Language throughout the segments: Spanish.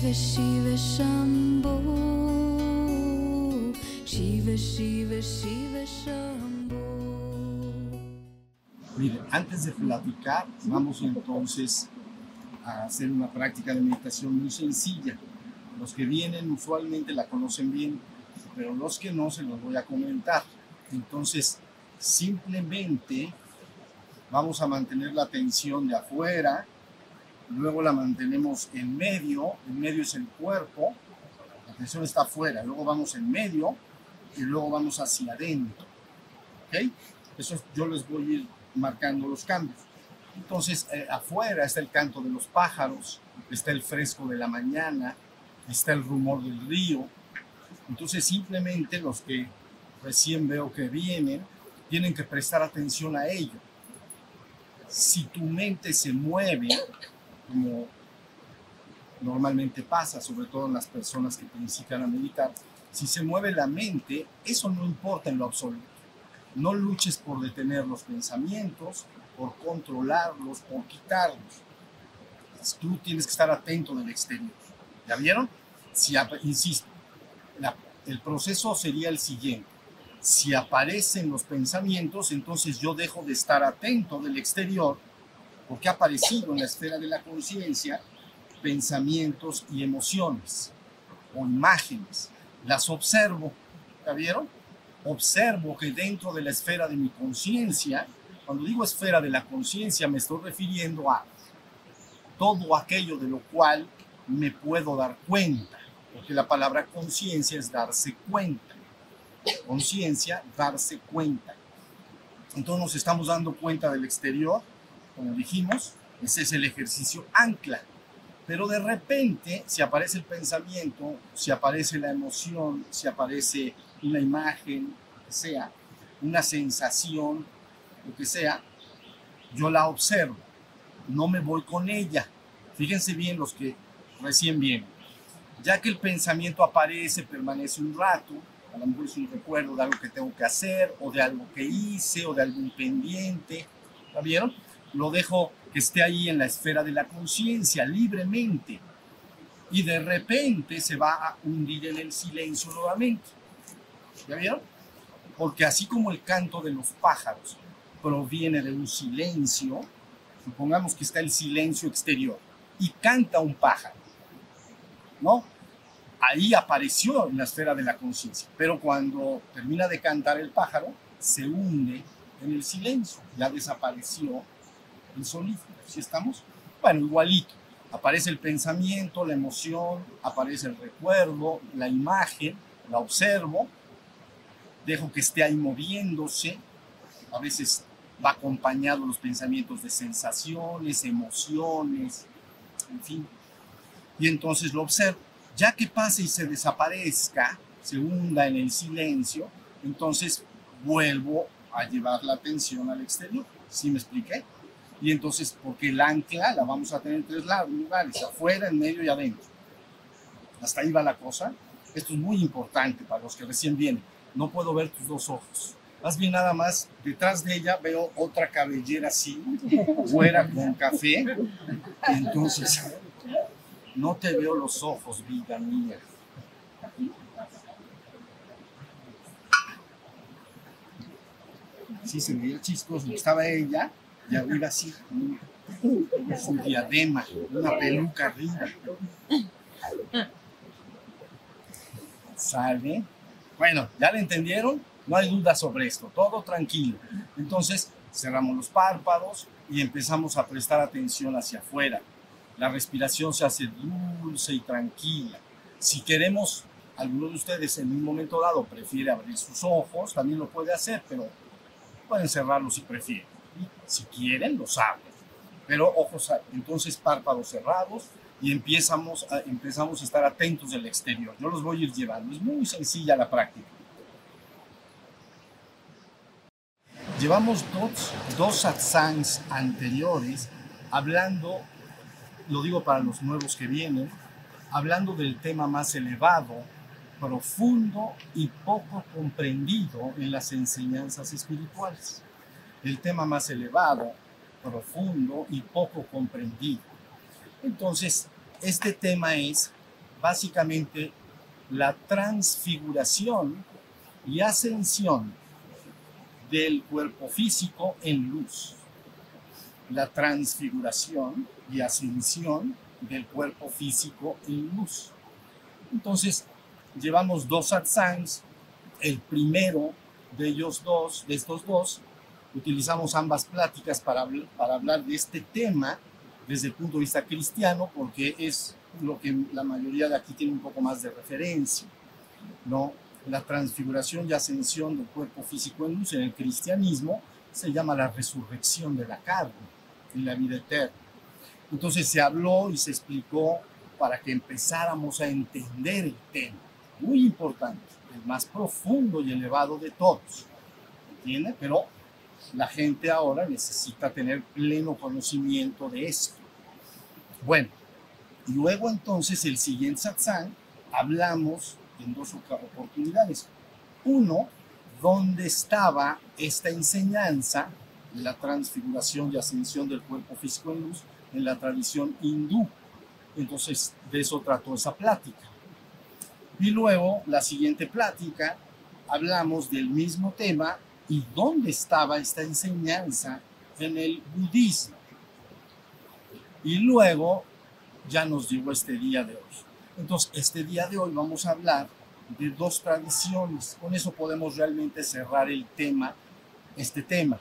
Shiva Shiva Shambho Shiva Shiva Shiva Shambho Mire, antes de platicar, vamos entonces a hacer una práctica de meditación muy sencilla. Los que vienen usualmente la conocen bien, pero los que no se los voy a comentar. Entonces, simplemente vamos a mantener la atención de afuera, luego la mantenemos en medio, en medio es el cuerpo, la atención está afuera, luego vamos en medio y luego vamos hacia adentro. ¿Ok? Eso yo les voy a ir marcando los cambios. Entonces, eh, afuera está el canto de los pájaros, está el fresco de la mañana, está el rumor del río. Entonces, simplemente los que recién veo que vienen, tienen que prestar atención a ello. Si tu mente se mueve, como normalmente pasa, sobre todo en las personas que principian a meditar, si se mueve la mente, eso no importa en lo absoluto. No luches por detener los pensamientos, por controlarlos, por quitarlos. Tú tienes que estar atento del exterior. ¿Ya vieron? Si, insisto, la, el proceso sería el siguiente. Si aparecen los pensamientos, entonces yo dejo de estar atento del exterior, porque ha aparecido en la esfera de la conciencia pensamientos y emociones o imágenes. Las observo. ¿Ya vieron? observo que dentro de la esfera de mi conciencia, cuando digo esfera de la conciencia me estoy refiriendo a todo aquello de lo cual me puedo dar cuenta, porque la palabra conciencia es darse cuenta. Conciencia, darse cuenta. Entonces nos estamos dando cuenta del exterior, como dijimos, ese es el ejercicio ancla. Pero de repente, si aparece el pensamiento, si aparece la emoción, si aparece una imagen, lo que sea, una sensación, lo que sea, yo la observo, no me voy con ella. Fíjense bien los que recién vienen. Ya que el pensamiento aparece, permanece un rato, a lo mejor es un recuerdo de algo que tengo que hacer, o de algo que hice, o de algún pendiente, ¿la vieron? Lo dejo que esté ahí en la esfera de la conciencia, libremente. Y de repente se va a hundir en el silencio nuevamente. ¿Ya vieron? Porque así como el canto de los pájaros proviene de un silencio, supongamos que está el silencio exterior y canta un pájaro, ¿no? Ahí apareció en la esfera de la conciencia, pero cuando termina de cantar el pájaro, se hunde en el silencio, ya desapareció el sonido. ¿Sí estamos? Bueno, igualito. Aparece el pensamiento, la emoción, aparece el recuerdo, la imagen, la observo, dejo que esté ahí moviéndose, a veces va acompañado los pensamientos de sensaciones, emociones, en fin. Y entonces lo observo. Ya que pase y se desaparezca, se hunda en el silencio, entonces vuelvo a llevar la atención al exterior. ¿Sí me expliqué? Y entonces, porque el ancla la vamos a tener en tres lugares, afuera, en medio y adentro. Hasta ahí va la cosa. Esto es muy importante para los que recién vienen no puedo ver tus dos ojos. Más bien nada más, detrás de ella veo otra cabellera así, fuera con café. Entonces, no te veo los ojos, vida mía. Sí, se veía chistoso. Estaba ella y arriba así, su diadema, una peluca arriba. ¿Sale? Bueno, ¿ya le entendieron? No hay duda sobre esto, todo tranquilo. Entonces, cerramos los párpados y empezamos a prestar atención hacia afuera. La respiración se hace dulce y tranquila. Si queremos, alguno de ustedes en un momento dado prefiere abrir sus ojos, también lo puede hacer, pero pueden cerrarlos si prefieren. Si quieren, los abren. Pero ojos, entonces párpados cerrados, y empezamos a, empezamos a estar atentos del exterior. Yo los voy a ir llevando. Es muy sencilla la práctica. Llevamos dos, dos satsangs anteriores hablando, lo digo para los nuevos que vienen, hablando del tema más elevado, profundo y poco comprendido en las enseñanzas espirituales. El tema más elevado, profundo y poco comprendido. Entonces, este tema es básicamente la transfiguración y ascensión del cuerpo físico en luz. La transfiguración y ascensión del cuerpo físico en luz. Entonces, llevamos dos satsangs. El primero de ellos dos, de estos dos, utilizamos ambas pláticas para, para hablar de este tema desde el punto de vista cristiano, porque es lo que la mayoría de aquí tiene un poco más de referencia, ¿no? La transfiguración y ascensión del cuerpo físico en luz en el cristianismo se llama la resurrección de la carne en la vida eterna. Entonces se habló y se explicó para que empezáramos a entender el tema, muy importante, el más profundo y elevado de todos, ¿entiende? Pero la gente ahora necesita tener pleno conocimiento de esto. Bueno, luego entonces el siguiente satsang hablamos en dos oportunidades. Uno, ¿dónde estaba esta enseñanza de la transfiguración y ascensión del cuerpo físico en luz en la tradición hindú? Entonces, de eso trató esa plática. Y luego, la siguiente plática, hablamos del mismo tema y dónde estaba esta enseñanza en el budismo. Y luego ya nos llegó este día de hoy. Entonces, este día de hoy vamos a hablar de dos tradiciones. Con eso podemos realmente cerrar el tema, este tema.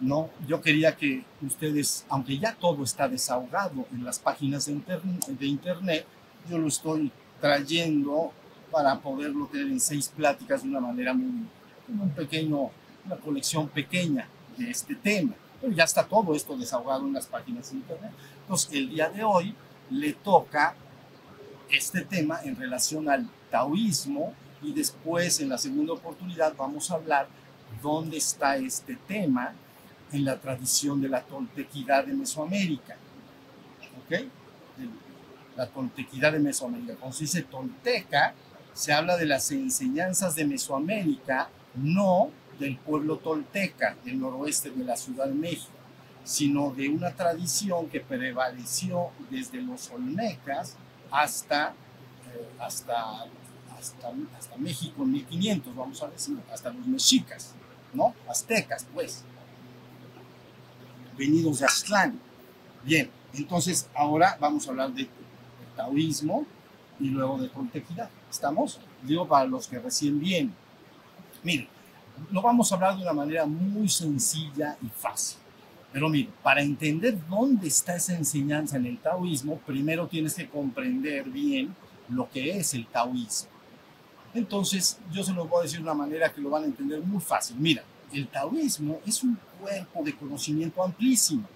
¿no? Yo quería que ustedes, aunque ya todo está desahogado en las páginas de internet, de internet yo lo estoy trayendo para poderlo tener en seis pláticas de una manera muy, un pequeño, una colección pequeña de este tema. Pero ya está todo esto desahogado en las páginas de internet. Entonces, el día de hoy le toca este tema en relación al taoísmo y después en la segunda oportunidad vamos a hablar dónde está este tema en la tradición de la toltequidad de Mesoamérica. ¿Ok? La toltequidad de Mesoamérica. Cuando se dice tolteca, se habla de las enseñanzas de Mesoamérica, no del pueblo tolteca del noroeste de la Ciudad de México, sino de una tradición que prevaleció desde los olmecas hasta, eh, hasta, hasta, México en 1500, vamos a decir, hasta los mexicas, ¿no? Aztecas, pues venidos de Aztlán. Bien, entonces ahora vamos a hablar de, taoísmo y luego de toltequidad. ¿Estamos? Digo para los que recién vienen. Miren, lo vamos a hablar de una manera muy sencilla y fácil. Pero mire, para entender dónde está esa enseñanza en el taoísmo, primero tienes que comprender bien lo que es el taoísmo. Entonces, yo se lo voy a decir de una manera que lo van a entender muy fácil. Mira, el taoísmo es un cuerpo de conocimiento amplísimo.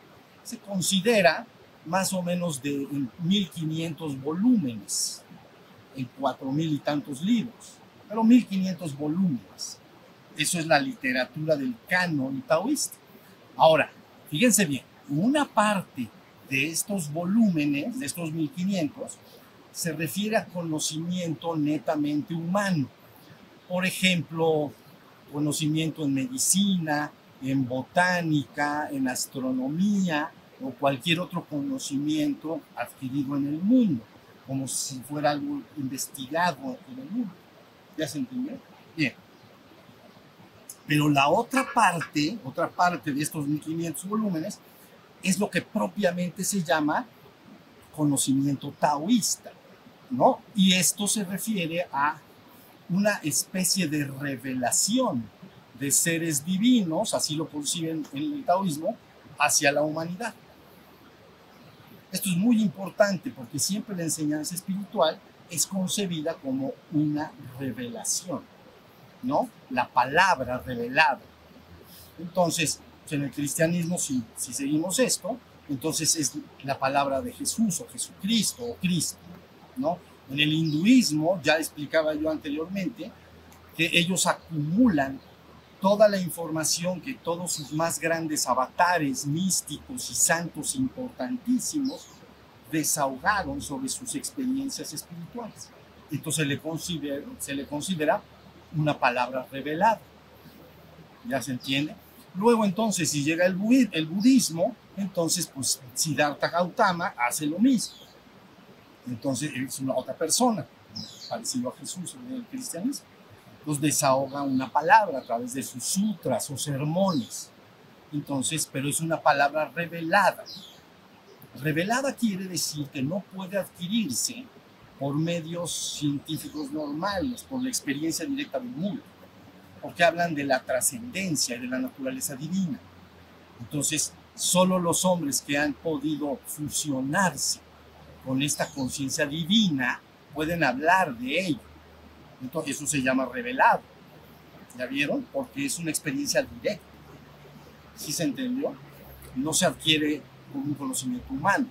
Se considera más o menos de 1500 volúmenes, en 4000 y tantos libros, pero 1500 volúmenes. Eso es la literatura del canon taoísta. Ahora, fíjense bien, una parte de estos volúmenes, de estos 1500, se refiere a conocimiento netamente humano. Por ejemplo, conocimiento en medicina, en botánica, en astronomía o cualquier otro conocimiento adquirido en el mundo, como si fuera algo investigado en el mundo. ¿Ya se entendió? Bien. Pero la otra parte, otra parte de estos 1500 volúmenes, es lo que propiamente se llama conocimiento taoísta, ¿no? Y esto se refiere a una especie de revelación de seres divinos, así lo conciben en el taoísmo, hacia la humanidad. Esto es muy importante porque siempre la enseñanza espiritual es concebida como una revelación, ¿no? La palabra revelada. Entonces, en el cristianismo, si, seguimos esto, entonces es la palabra de Jesús o Jesucristo o Cristo, ¿no? En el hinduismo, ya explicaba yo anteriormente, que ellos acumulan toda la información que todos sus más grandes avatares místicos y santos importantísimos desahogaron sobre sus experiencias espirituales. Entonces se le considera una palabra revelada. ¿Ya se entiende? Luego entonces, si llega el, budismo, entonces pues Siddhartha Gautama hace lo mismo Entonces es una otra persona, parecido a Jesús en el cristianismo. Entonces desahoga una palabra a través de sus sutras o sermones. Entonces, pero es una palabra revelada. Revelada quiere decir que no puede adquirirse por medios científicos normales, por la experiencia directa del mundo, porque hablan de la trascendencia y de la naturaleza divina. Entonces, solo los hombres que han podido fusionarse con esta conciencia divina pueden hablar de ello. Entonces, eso se llama revelado. ¿Ya vieron? Porque es una experiencia directa. ¿Sí se entendió? No se adquiere con un conocimiento humano.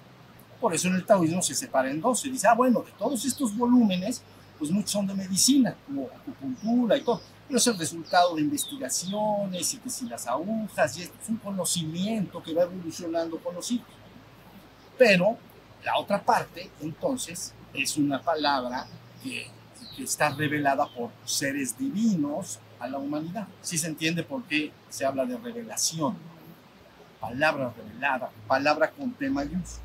Por eso en el taoísmo se separa en dos. Se dice, ah, bueno, de todos estos volúmenes, pues muchos son de medicina, como acupuntura y todo. Pero es el resultado de investigaciones y que si las agujas, y es un conocimiento que va evolucionando con los siglos. Pero la otra parte, entonces, es una palabra que, está revelada por seres divinos a la humanidad. Sí se entiende por qué se habla de revelación. Palabra revelada, palabra con T mayúsculo.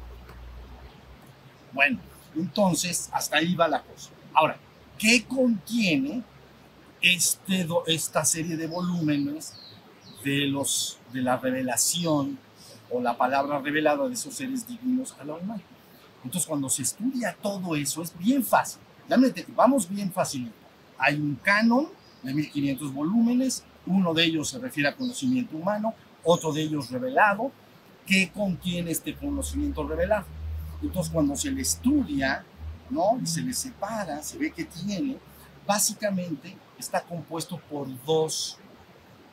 Bueno, entonces hasta ahí va la cosa. Ahora, ¿qué contiene este, esta serie de volúmenes de, los, de la revelación o la palabra revelada de esos seres divinos a la humanidad? Entonces, cuando se estudia todo eso, es bien fácil. Vamos bien fácil. Hay un canon de 1500 volúmenes, uno de ellos se refiere a conocimiento humano, otro de ellos revelado. ¿Qué contiene este conocimiento revelado? Entonces, cuando se le estudia, ¿no? Y se le separa, se ve que tiene, básicamente está compuesto por dos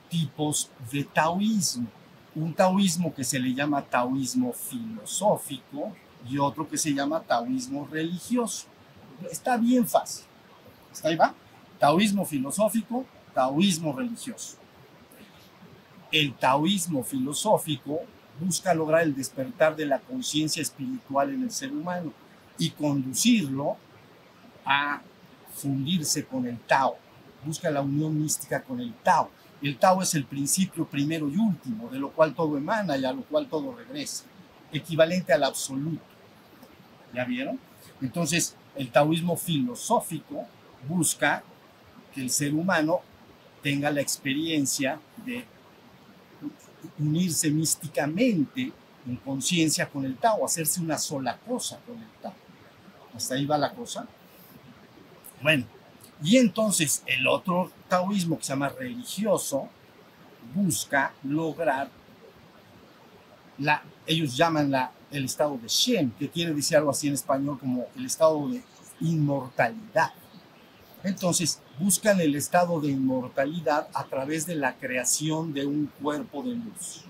tipos de taoísmo. Un taoísmo que se le llama taoísmo filosófico y otro que se llama taoísmo religioso. Está bien fácil. ¿Está ahí va? Taoísmo filosófico, taoísmo religioso. El taoísmo filosófico busca lograr el despertar de la conciencia espiritual en el ser humano y conducirlo a fundirse con el Tao. Busca la unión mística con el Tao. El Tao es el principio primero y último, de lo cual todo emana y a lo cual todo regresa, equivalente al absoluto. ¿Ya vieron? Entonces, el taoísmo filosófico busca que el ser humano tenga la experiencia de unirse místicamente en conciencia con el Tao, hacerse una sola cosa con el Tao. Hasta ahí va la cosa. Bueno, y entonces el otro taoísmo que se llama religioso busca lograr la, ellos llaman la, el estado de Shem, que quiere decir algo así en español como el estado de inmortalidad. Entonces, buscan el estado de inmortalidad a través de la creación de un cuerpo de luz.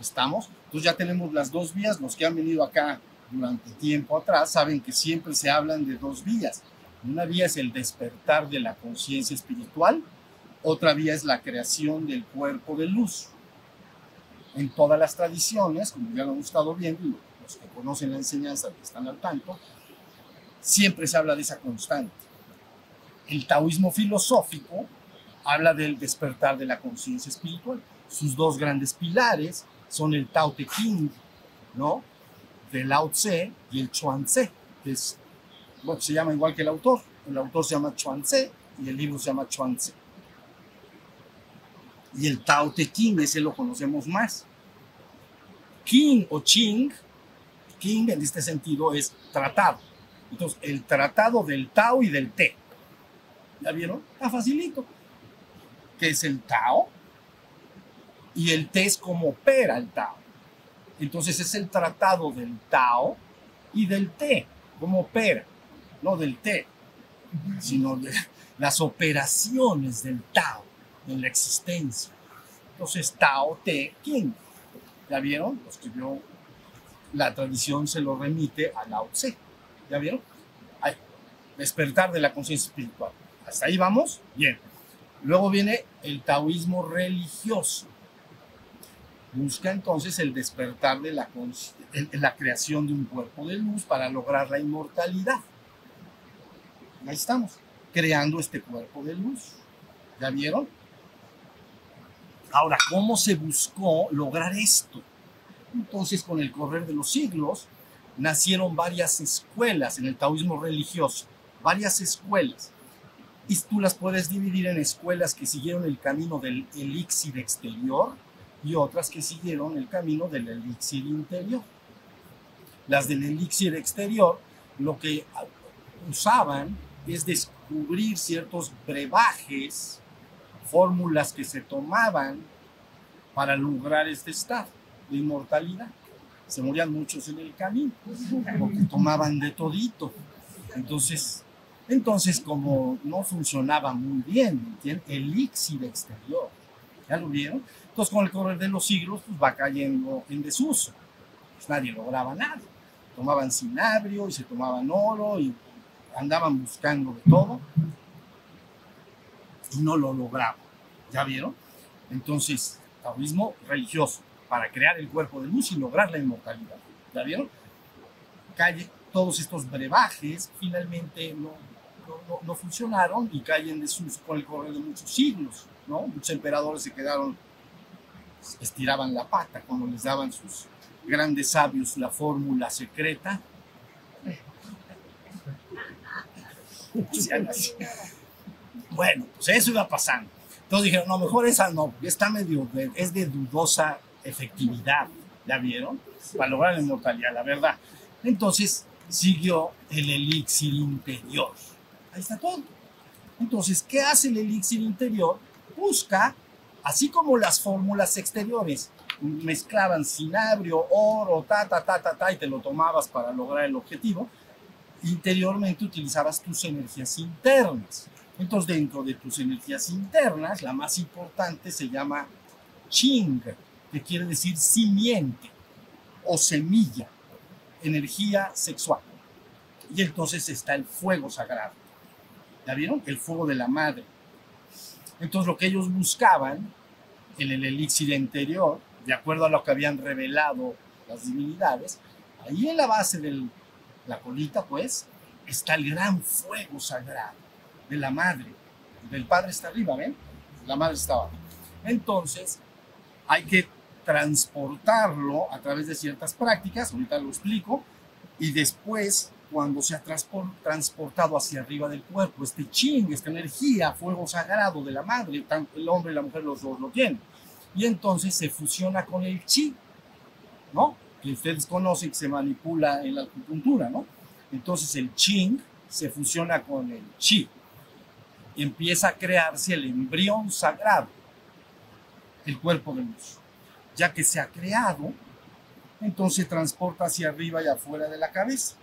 ¿Estamos? Entonces ya tenemos las dos vías. Los que han venido acá durante tiempo atrás saben que siempre se hablan de dos vías. Una vía es el despertar de la conciencia espiritual, otra vía es la creación del cuerpo de luz. En todas las tradiciones, como ya lo hemos estado viendo, los que conocen la enseñanza, que están al tanto, siempre se habla de esa constante el taoísmo filosófico habla del despertar de la conciencia espiritual. Sus dos grandes pilares son el Tao Te Ching, ¿no? De Lao Tse y el Chuan Tse, que es, bueno, se llama igual que el autor. El autor se llama Chuan Tse y el libro se llama Chuan Tse. Y el Tao Te Ching, ese lo conocemos más. King o Ching, King en este sentido es tratado. Entonces, el tratado del Tao y del Te ¿Ya vieron? Está facilito. Que es el Tao. Y el Te es como opera el Tao. Entonces es el tratado del Tao y del Te, como opera. No del Te, sino de las operaciones del Tao en la existencia. Entonces Tao, Te, King. ¿Ya vieron? Los que vio la tradición se lo remite a Lao Tse. ¿Ya vieron? Hay despertar de la conciencia espiritual. ¿Hasta ahí vamos? Bien. Luego viene el taoísmo religioso. Busca entonces el despertar de la, la creación de un cuerpo de luz para lograr la inmortalidad. Ahí estamos, creando este cuerpo de luz. ¿Ya vieron? Ahora, ¿cómo se buscó lograr esto? Entonces, con el correr de los siglos, nacieron varias escuelas en el taoísmo religioso, varias escuelas. Y tú las puedes dividir en escuelas que siguieron el camino del elixir exterior y otras que siguieron el camino del elixir interior. Las del elixir exterior lo que usaban es descubrir ciertos brebajes, fórmulas que se tomaban para lograr este estado de inmortalidad. Se morían muchos en el camino porque tomaban de todito. Entonces, entonces como no funcionaba muy bien, el elixir exterior, ¿ya lo vieron? Entonces con el correr de los siglos pues va cayendo en desuso. Pues nadie lograba nada. Tomaban cinabrio y se tomaban oro y andaban buscando de todo y no lo lograban. ¿Ya vieron? Entonces, taoísmo religioso para crear el cuerpo de luz y lograr la inmortalidad. ¿Ya vieron? Calle, todos estos brebajes finalmente no, no, funcionaron y caen de sus, con el correr de muchos siglos. ¿no? Muchos emperadores se quedaron, estiraban la pata cuando les daban sus grandes sabios la fórmula secreta. Bueno, pues eso iba pasando. Entonces dijeron, no, mejor esa no, está medio, es de dudosa efectividad, ¿ya vieron? Para lograr la inmortalidad, la verdad. Entonces siguió el elixir interior. Ahí está todo. Entonces, ¿qué hace el elixir interior? Busca, así como las fórmulas exteriores, mezclaban cinabrio, oro, ta, ta, ta, ta, ta, y te lo tomabas para lograr el objetivo, interiormente utilizabas tus energías internas. Entonces, dentro de tus energías internas, la más importante se llama Ching, que quiere decir simiente o semilla, energía sexual. Y entonces está el fuego sagrado. ¿Ya vieron? El fuego de la madre. Entonces, lo que ellos buscaban en el elixir interior, de acuerdo a lo que habían revelado las divinidades, ahí en la base de la colita, pues, está el gran fuego sagrado de la madre. Del padre está arriba, ¿ven? La madre está abajo. Entonces, hay que transportarlo a través de ciertas prácticas, ahorita lo explico, y después, cuando se ha transportado hacia arriba del cuerpo, este ching, esta energía, fuego sagrado de la madre, tanto el hombre y la mujer los dos lo tienen, y entonces se fusiona con el chi, ¿no? Que ustedes conocen que se manipula en la acupuntura, ¿no? Entonces el ching se fusiona con el chi, y empieza a crearse el embrión sagrado, el cuerpo de luz. Ya que se ha creado, entonces transporta hacia arriba y afuera de la cabeza.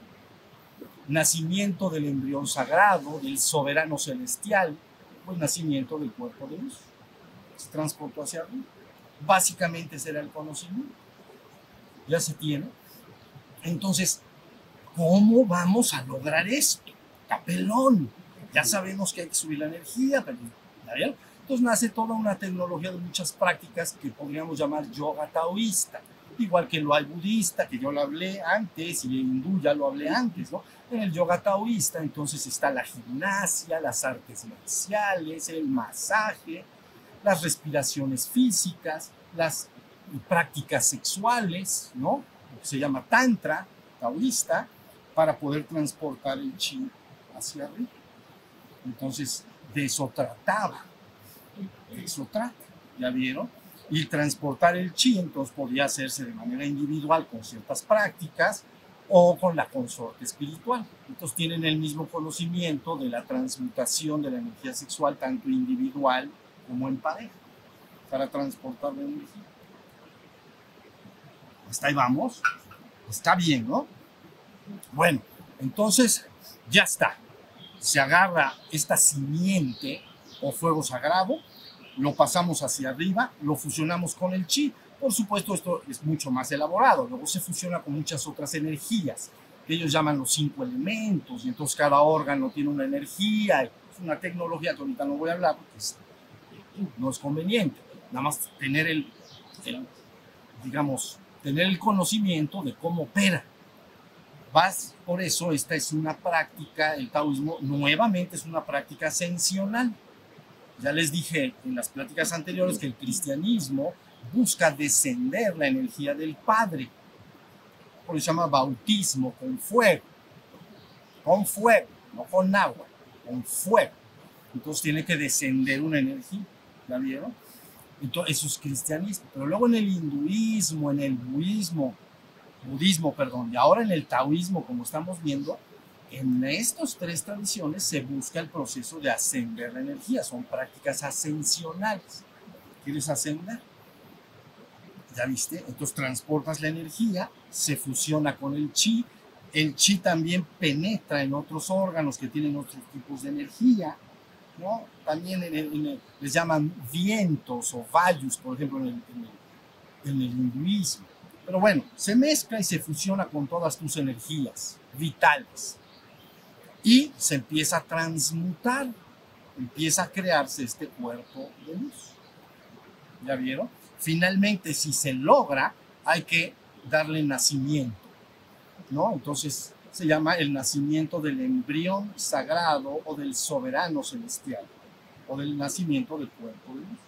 Nacimiento del embrión sagrado, del soberano celestial, pues nacimiento del cuerpo de luz. Se transportó hacia arriba. Básicamente será el conocimiento. Ya se tiene. Entonces, ¿cómo vamos a lograr esto? Capelón ya sabemos que hay que subir la energía, pero, Entonces nace toda una tecnología de muchas prácticas que podríamos llamar yoga taoísta, igual que lo hay budista, que yo lo hablé antes, y el hindú ya lo hablé antes, ¿no? En el yoga taoísta entonces está la gimnasia, las artes marciales, el masaje, las respiraciones físicas, las prácticas sexuales, ¿no? Se llama tantra taoísta, para poder transportar el chi hacia arriba. Entonces, de eso trataba. De eso trata, ¿ya vieron? Y transportar el chi, entonces podía hacerse de manera individual con ciertas prácticas o con la consorte espiritual. Entonces tienen el mismo conocimiento de la transmutación de la energía sexual, tanto individual como en pareja, para transportar la energía. Hasta ahí vamos. Está bien, ¿no? Bueno, entonces ya está se agarra esta simiente o fuego sagrado, lo pasamos hacia arriba, lo fusionamos con el chi. Por supuesto, esto es mucho más elaborado. Luego se fusiona con muchas otras energías, que ellos llaman los cinco elementos, y entonces cada órgano tiene una energía. Es una tecnología que ahorita no voy a hablar porque no es conveniente. Nada más tener el, el, digamos, tener el conocimiento de cómo opera Vas, por eso esta es una práctica, el taoísmo nuevamente es una práctica ascensional. Ya les dije en las pláticas anteriores que el cristianismo busca descender la energía del Padre. Por eso se llama bautismo con fuego. Con fuego, no con agua, con fuego. Entonces tiene que descender una energía. ¿La vieron? Entonces, eso es cristianismo. Pero luego en el hinduismo, en el budismo, budismo, perdón, y ahora en el taoísmo, como estamos viendo, en estas tres tradiciones se busca el proceso de ascender la energía. Son prácticas ascensionales. ¿Quieres ascender? ¿Ya viste? Entonces transportas la energía, se fusiona con el chi. El chi también penetra en otros órganos que tienen otros tipos de energía. ¿no? También les llaman vientos o vayus, por ejemplo, en el, en el- en el hinduismo. Pero bueno, se mezcla y se fusiona con todas tus energías vitales. Y se empieza a transmutar, empieza a crearse este cuerpo de luz. ¿Ya vieron? Finalmente, si se logra, hay que darle nacimiento, ¿no? Entonces se llama el nacimiento del embrión sagrado o del soberano celestial, o del nacimiento del cuerpo de luz.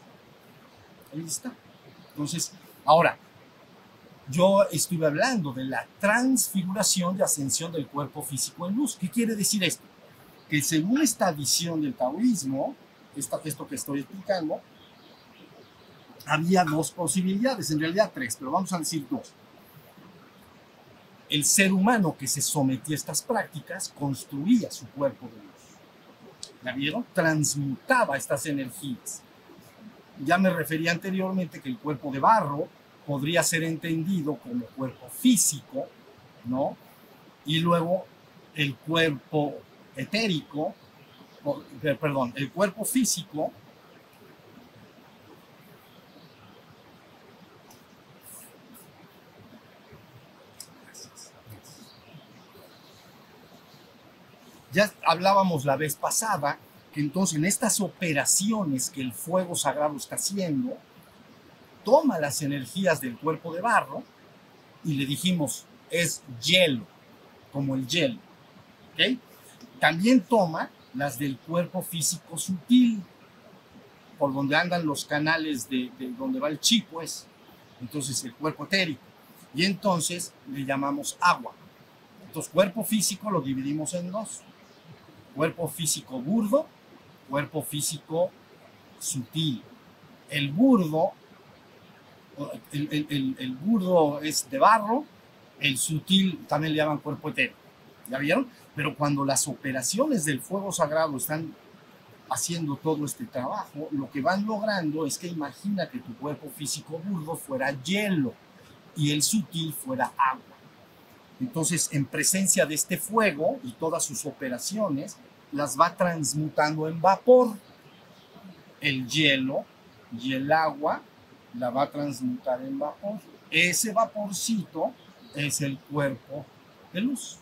Ahí está. Entonces, ahora, yo estuve hablando de la transfiguración de ascensión del cuerpo físico en luz. ¿Qué quiere decir esto? Que según esta visión del taoísmo, esto que estoy explicando, había dos posibilidades, en realidad tres, pero vamos a decir dos. El ser humano que se sometía a estas prácticas construía su cuerpo de luz. ¿La vieron? Transmutaba estas energías. Ya me refería anteriormente que el cuerpo de barro podría ser entendido como cuerpo físico, ¿no? Y luego el cuerpo etérico, eh, perdón, el cuerpo físico Ya hablábamos la vez pasada que entonces en estas operaciones que el fuego sagrado está haciendo, toma las energías del cuerpo de barro y le dijimos, es hielo, como el hielo. ¿ok? También toma las del cuerpo físico sutil, por donde andan los canales de, de donde va el chi, pues. Entonces, el cuerpo etérico. Y entonces le llamamos agua. Entonces, cuerpo físico lo dividimos en dos. Cuerpo físico burdo, cuerpo físico sutil. El burdo el, burdo es de barro, el sutil también le llaman cuerpo etéreo. ¿Ya vieron? Pero cuando las operaciones del fuego sagrado están haciendo todo este trabajo, lo que van logrando es que imagina que tu cuerpo físico burdo fuera hielo y el sutil fuera agua. Entonces, en presencia de este fuego y todas sus operaciones, las va transmutando en vapor. El hielo y el agua la va a transmutar en vapor. Ese vaporcito es el cuerpo de luz.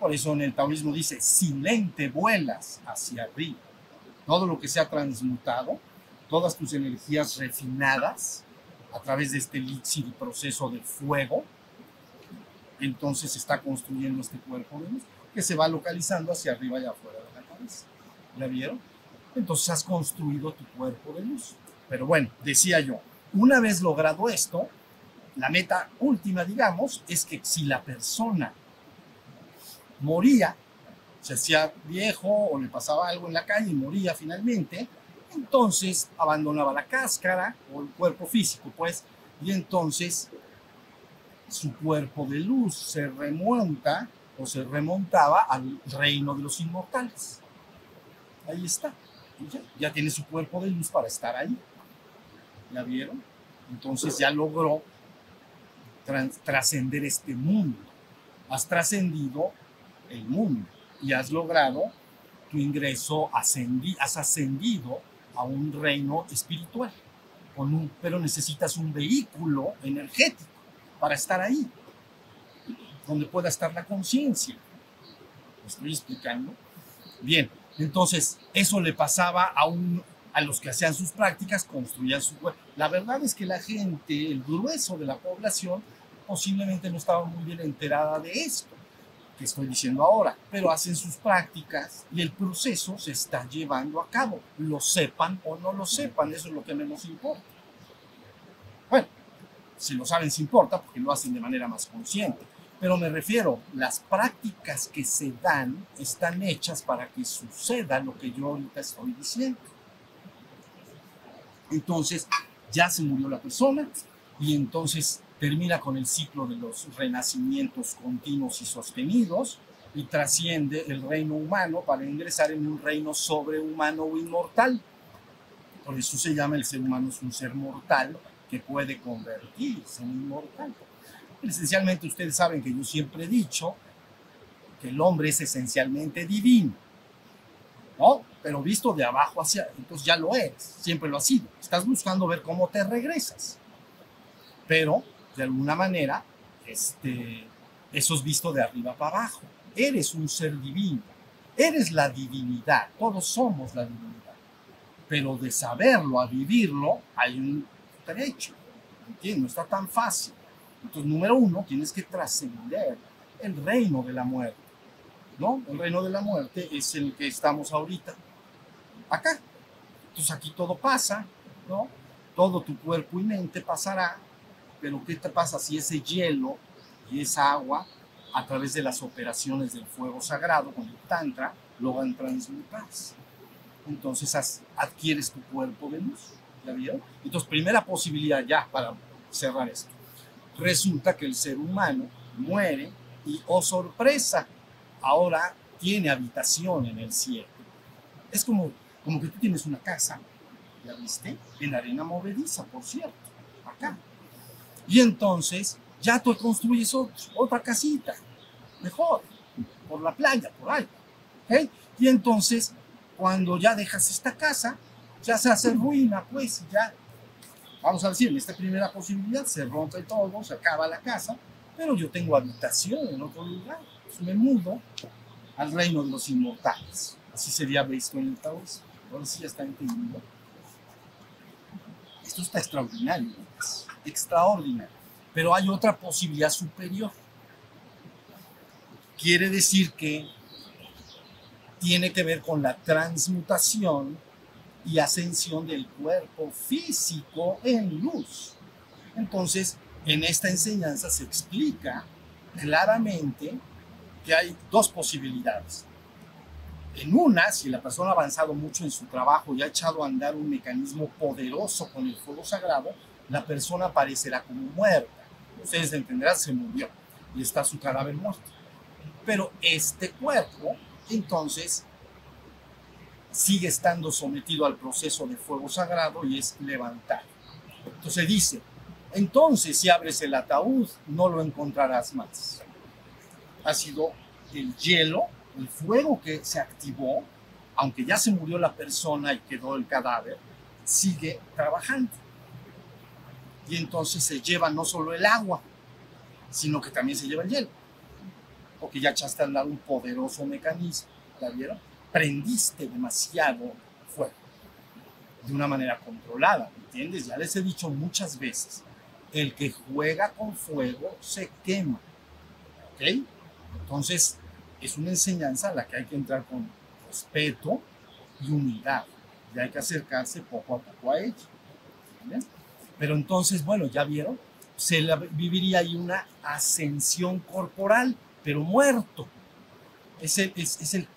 Por eso en el taoísmo dice, silente vuelas hacia arriba. Todo lo que se ha transmutado, todas tus energías refinadas a través de este elixir proceso de fuego, entonces se está construyendo este cuerpo de luz que se va localizando hacia arriba y afuera de la cabeza. ¿La vieron? Entonces has construido tu cuerpo de luz. Pero bueno, decía yo, una vez logrado esto, la meta última, digamos, es que si la persona moría, se hacía viejo o le pasaba algo en la calle y moría finalmente, entonces abandonaba la cáscara o el cuerpo físico, pues, y entonces su cuerpo de luz se remonta o se remontaba al reino de los inmortales. Ahí está. Ya, tiene su cuerpo de luz para estar ahí. ¿Ya vieron? Entonces ya logró trascender este mundo. Has trascendido el mundo y has logrado tu ingreso, ascendi has ascendido a un reino espiritual. Pero necesitas un vehículo energético para estar ahí, donde pueda estar la conciencia. ¿Me estoy explicando? Bien, entonces eso le pasaba a un, a los que hacían sus prácticas construían su cuerpo. La verdad es que la gente, el grueso de la población, posiblemente no estaba muy bien enterada de esto que estoy diciendo ahora, pero hacen sus prácticas y el proceso se está llevando a cabo, lo sepan o no lo sepan, eso es lo que menos importa. Si lo saben se importa porque lo hacen de manera más consciente, Pero me refiero, las prácticas que se dan están hechas para que suceda lo que yo ahorita estoy diciendo. Entonces, ya se murió la persona y entonces termina con el ciclo de los renacimientos continuos y sostenidos y trasciende el reino humano para ingresar en un reino sobrehumano o inmortal. Por eso se llama el ser humano es un ser mortal que puede convertirse en inmortal. Esencialmente ustedes saben que yo siempre he dicho que el hombre es esencialmente divino, ¿no? Pero visto de abajo hacia, entonces ya lo eres, siempre lo has sido. Estás buscando ver cómo te regresas. Pero, de alguna manera, este, eso es visto de arriba para abajo. Eres un ser divino, eres la divinidad, todos somos la divinidad. Pero de saberlo a vivirlo hay un trecho, ¿entiendes? No está tan fácil. Entonces, número uno, tienes que trascender el reino de la muerte. ¿No? El reino de la muerte es el que estamos ahorita. Acá. Entonces aquí todo pasa, ¿no? Todo tu cuerpo y mente pasará, pero ¿qué te pasa si ese hielo y esa agua, a través de las operaciones del fuego sagrado con el tantra, logran transmutarse? Entonces adquieres tu cuerpo de luz. ¿Ya vieron? Entonces, primera posibilidad ya para cerrar esto resulta que el ser humano muere y, oh sorpresa, ahora tiene habitación en el cielo. Es como, como que tú tienes una casa, ¿ya viste? En arena movediza, por cierto, acá. Y entonces ya tú construyes otra casita, mejor, por la playa, por ahí. ¿okay? Y entonces, cuando ya dejas esta casa, ya se hace ruina, pues, ya vamos a decir, en esta primera posibilidad se rompe todo, se acaba la casa, pero yo tengo habitación en otro lugar. Pues me mudo al reino de los inmortales. Así sería visto en el Taoísmo. Ahora sí ya está entendido. Esto está extraordinario, extraordinario. Pero hay otra posibilidad superior. Quiere decir que tiene que ver con la transmutación y ascensión del cuerpo físico en luz. Entonces, en esta enseñanza se explica claramente que hay dos posibilidades. En una, si la persona ha avanzado mucho en su trabajo y ha echado a andar un mecanismo poderoso con el fuego sagrado, la persona aparecerá como muerta. Ustedes entenderán, se murió y está su cadáver muerto. Pero este cuerpo, entonces, sigue estando sometido al proceso de fuego sagrado y es levantar. Entonces dice, entonces si abres el ataúd no lo encontrarás más. Ha sido el hielo, el fuego que se activó, aunque ya se murió la persona y quedó el cadáver, sigue trabajando. Y entonces se lleva no solo el agua, sino que también se lleva el hielo. Porque ya echaste lado un poderoso mecanismo, ¿la vieron? Prendiste demasiado fuego de una manera controlada, ¿entiendes? Ya les he dicho muchas veces, el que juega con fuego se quema, ¿ok? Entonces, es una enseñanza a la que hay que entrar con respeto y humildad, y hay que acercarse poco a poco a ella. Pero entonces, bueno, ya vieron, se viviría ahí una ascensión corporal, pero muerto. Es el, es, es el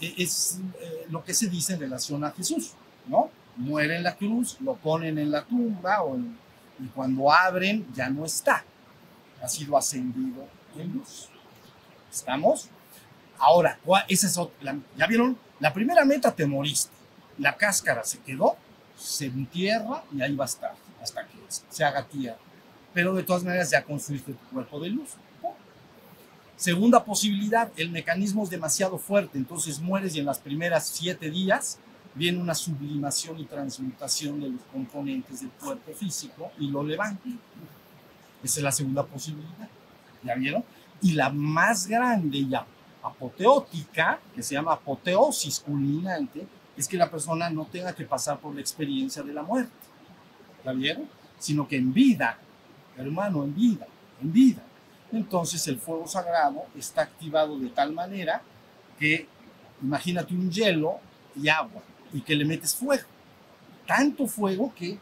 es eh, lo que se dice en relación a Jesús, ¿no? Muere en la cruz, lo ponen en la tumba y cuando abren ya no está, ha sido ascendido en luz. ¿Estamos? Ahora, esa es otra, ¿ya vieron? La primera meta te moriste, la cáscara se quedó, se entierra y ahí va a estar hasta que se haga tierra. Pero de todas maneras ya construiste tu cuerpo de luz. Segunda posibilidad, el mecanismo es demasiado fuerte, entonces mueres y en las primeras siete días viene una sublimación y transmutación de los componentes del cuerpo físico y lo levanta. Esa es la segunda posibilidad. ¿Ya vieron? Y la más grande y apoteótica, que se llama apoteosis culminante, es que la persona no tenga que pasar por la experiencia de la muerte. ¿Ya vieron? Sino que en vida, hermano, en vida, en vida, entonces el fuego sagrado está activado de tal manera que imagínate un hielo y agua y que le metes fuego. Tanto fuego que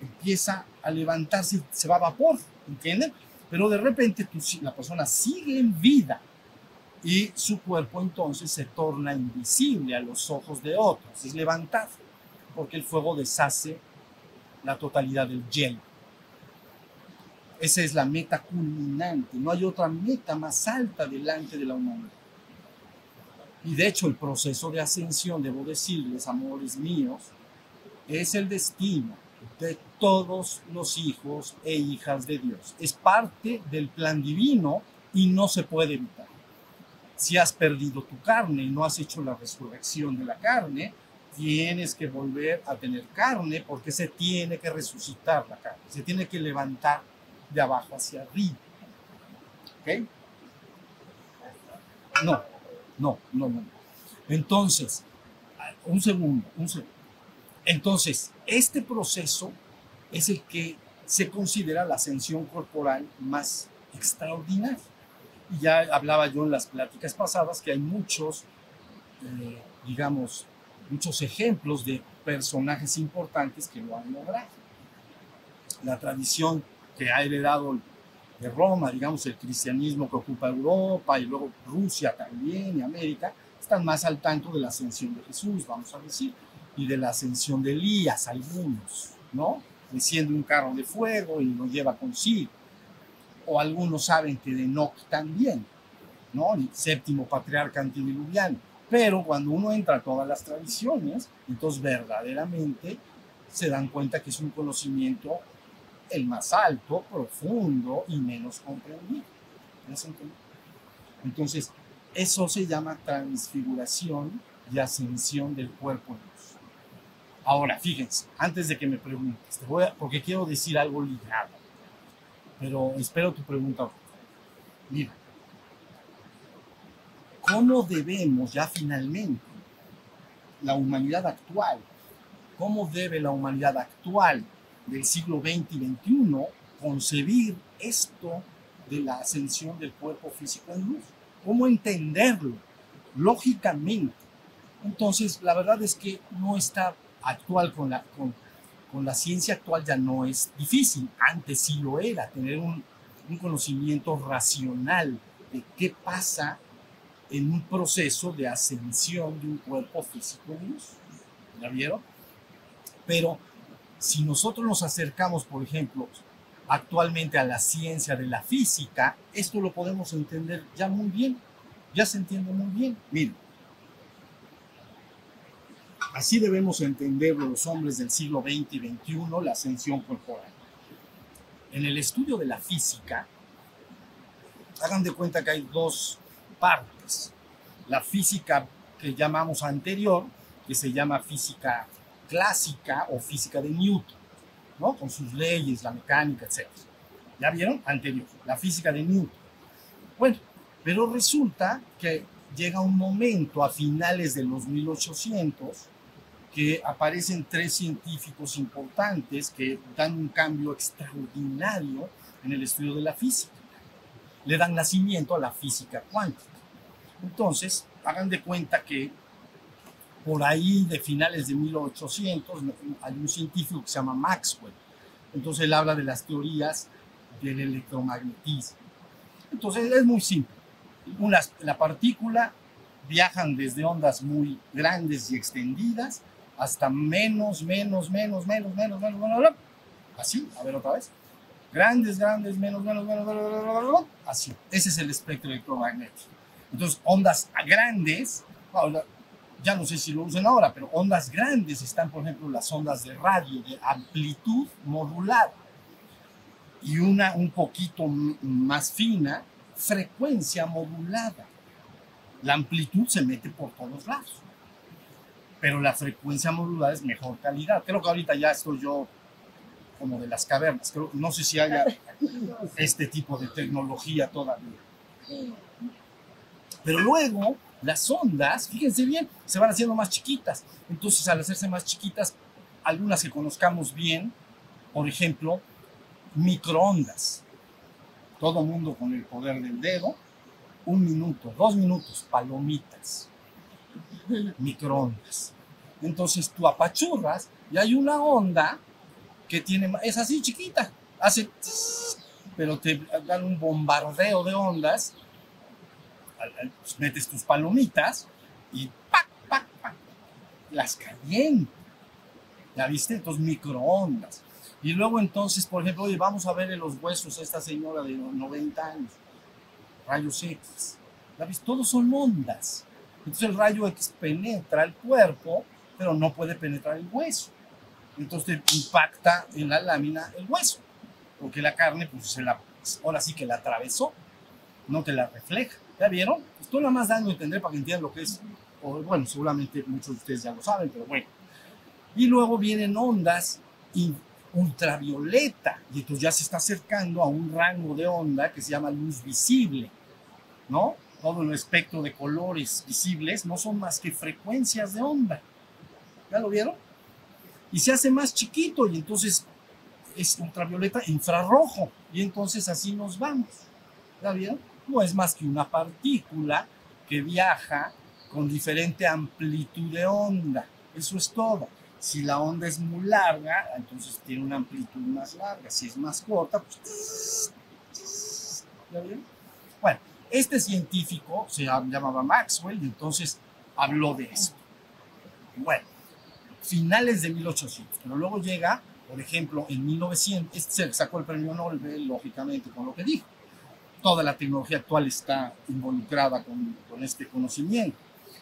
empieza a levantarse, se va a vapor, ¿entienden? Pero de repente la persona sigue en vida y su cuerpo entonces se torna invisible a los ojos de otros, es levantado, porque el fuego deshace la totalidad del hielo. Esa es la meta culminante, no hay otra meta más alta delante de la humanidad. Y de hecho el proceso de ascensión, debo decirles, amores míos, es el destino de todos los hijos e hijas de Dios. Es parte del plan divino y no se puede evitar. Si has perdido tu carne y no has hecho la resurrección de la carne, tienes que volver a tener carne porque se tiene que resucitar la carne, se tiene que levantar de abajo hacia arriba. ¿Ok? No, no, no, no. Entonces, un segundo, un segundo. Entonces, este proceso es el que se considera la ascensión corporal más extraordinaria. Y ya hablaba yo en las pláticas pasadas que hay muchos, eh, digamos, muchos ejemplos de personajes importantes que lo han logrado. La tradición que ha heredado de Roma, digamos, el cristianismo que ocupa Europa y luego Rusia también y América, están más al tanto de la ascensión de Jesús, vamos a decir, y de la ascensión de Elías, algunos, ¿no? Desciende un carro de fuego y lo lleva consigo. O algunos saben que de Enoch también, ¿no? El séptimo patriarca antediluviano. Pero cuando uno entra a todas las tradiciones, entonces verdaderamente se dan cuenta que es un conocimiento el más alto, profundo y menos comprendido. Entonces, eso se llama transfiguración y ascensión del cuerpo de Dios. Ahora, fíjense, antes de que me preguntes, porque quiero decir algo ligado, pero espero tu pregunta. Mira, ¿cómo debemos ya finalmente la humanidad actual, cómo debe la humanidad actual del siglo XX y XXI concebir esto de la ascensión del cuerpo físico en luz. ¿Cómo entenderlo? Lógicamente. Entonces, la verdad es que no está actual con la, con, con la ciencia actual, ya no es difícil. Antes sí lo era, tener un, un conocimiento racional de qué pasa en un proceso de ascensión de un cuerpo físico en luz. ¿Ya vieron? Pero si nosotros nos acercamos, por ejemplo, actualmente a la ciencia de la física, esto lo podemos entender ya muy bien, ya se entiende muy bien. Miren, así debemos entenderlo los hombres del siglo XX y XXI, la ascensión corporal. En el estudio de la física, hagan de cuenta que hay dos partes. La física que llamamos anterior, que se llama física clásica o física de Newton, ¿no? Con sus leyes, la mecánica, etc. ¿Ya vieron? Anterior, la física de Newton. Bueno, pero resulta que llega un momento a finales de los 1800 que aparecen tres científicos importantes que dan un cambio extraordinario en el estudio de la física. Le dan nacimiento a la física cuántica. Entonces, hagan de cuenta que por ahí de finales de 1800 hay un científico que se llama Maxwell. Entonces él habla de las teorías del electromagnetismo. Entonces es muy simple. Unas, la partícula viajan desde ondas muy grandes y extendidas hasta menos, menos, menos, menos, menos, menos, menos, así, a ver otra vez. Grandes, grandes, menos, menos, menos, menos, así. Ese es el espectro electromagnético. Entonces, ondas grandes, ya no sé si lo usan ahora, pero ondas grandes están, por ejemplo, las ondas de radio de amplitud modulada y una un poquito más fina, frecuencia modulada. La amplitud se mete por todos lados, pero la frecuencia modulada es mejor calidad. Creo que ahorita ya estoy yo como de las cavernas. Creo, no sé si haya este tipo de tecnología todavía. Pero luego las ondas, fíjense bien, se van haciendo más chiquitas. Entonces, al hacerse más chiquitas, algunas que conozcamos bien, por ejemplo, microondas. Todo mundo con el poder del dedo, un minuto, dos minutos, palomitas, microondas. Entonces tú apachurras y hay una onda que tiene, es así chiquita, hace, pero te dan un bombardeo de ondas, pues, metes tus palomitas y ¡pac, pac, pac! las calientas. ¿Ya viste? Entonces, microondas. Y luego entonces, por ejemplo, vamos a ver en los huesos a esta señora de 90 años. Rayos X. ¿Ya viste? Todos son ondas. Entonces el rayo X penetra el cuerpo, pero no puede penetrar el hueso. Entonces impacta en la lámina el hueso. Porque la carne, pues se la, ahora sí que la atravesó, no te la refleja. ¿Ya vieron? Esto nada más dando a entender para que entiendan lo que es. Bueno, seguramente muchos de ustedes ya lo saben, pero bueno. Y luego vienen ondas ultravioleta, y entonces ya se está acercando a un rango de onda que se llama luz visible, ¿no? Todo el espectro de colores visibles no son más que frecuencias de onda. ¿Ya lo vieron? Y se hace más chiquito y entonces es ultravioleta infrarrojo, y entonces así nos vamos. ¿Ya vieron? No es más que una partícula que viaja con diferente amplitud de onda. Eso es todo. Si la onda es muy larga, entonces tiene una amplitud más larga. Si es más corta, pues... ¿Ya vieron? Bueno, este científico se llamaba Maxwell y entonces habló de esto. Bueno, finales de 1800, pero luego llega, por ejemplo, en 1900, este se sacó el premio Nobel, lógicamente, con lo que dijo. Toda la tecnología actual está involucrada con, este conocimiento.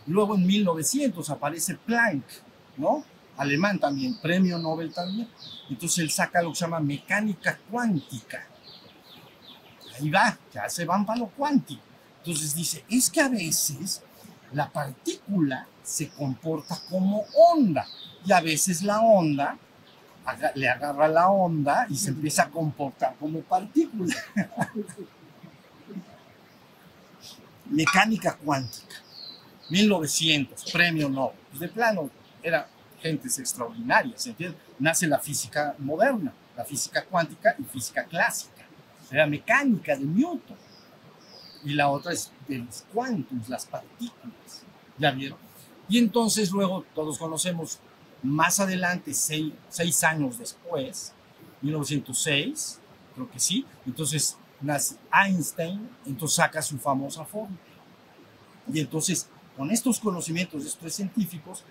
Luego en 1900 aparece Planck, ¿no? Alemán también, premio Nobel también. Entonces él saca lo que se llama mecánica cuántica. Ahí va, ya se van para lo cuántico. Entonces dice, es que a veces la partícula se comporta como onda y a veces la onda le agarra la onda y se empieza a comportar como partícula. Mecánica cuántica, 1900, premio Nobel. Pues de plano, era gentes extraordinarias. Nace la física moderna, la física cuántica y física clásica. Era mecánica de Newton. Y la otra es de los cuántos, las partículas. ¿Ya vieron? Y entonces luego todos conocemos más adelante, seis, seis años después, 1906, creo que sí, entonces nace Einstein, entonces saca su famosa fórmula. Y entonces, con estos conocimientos de estos científicos,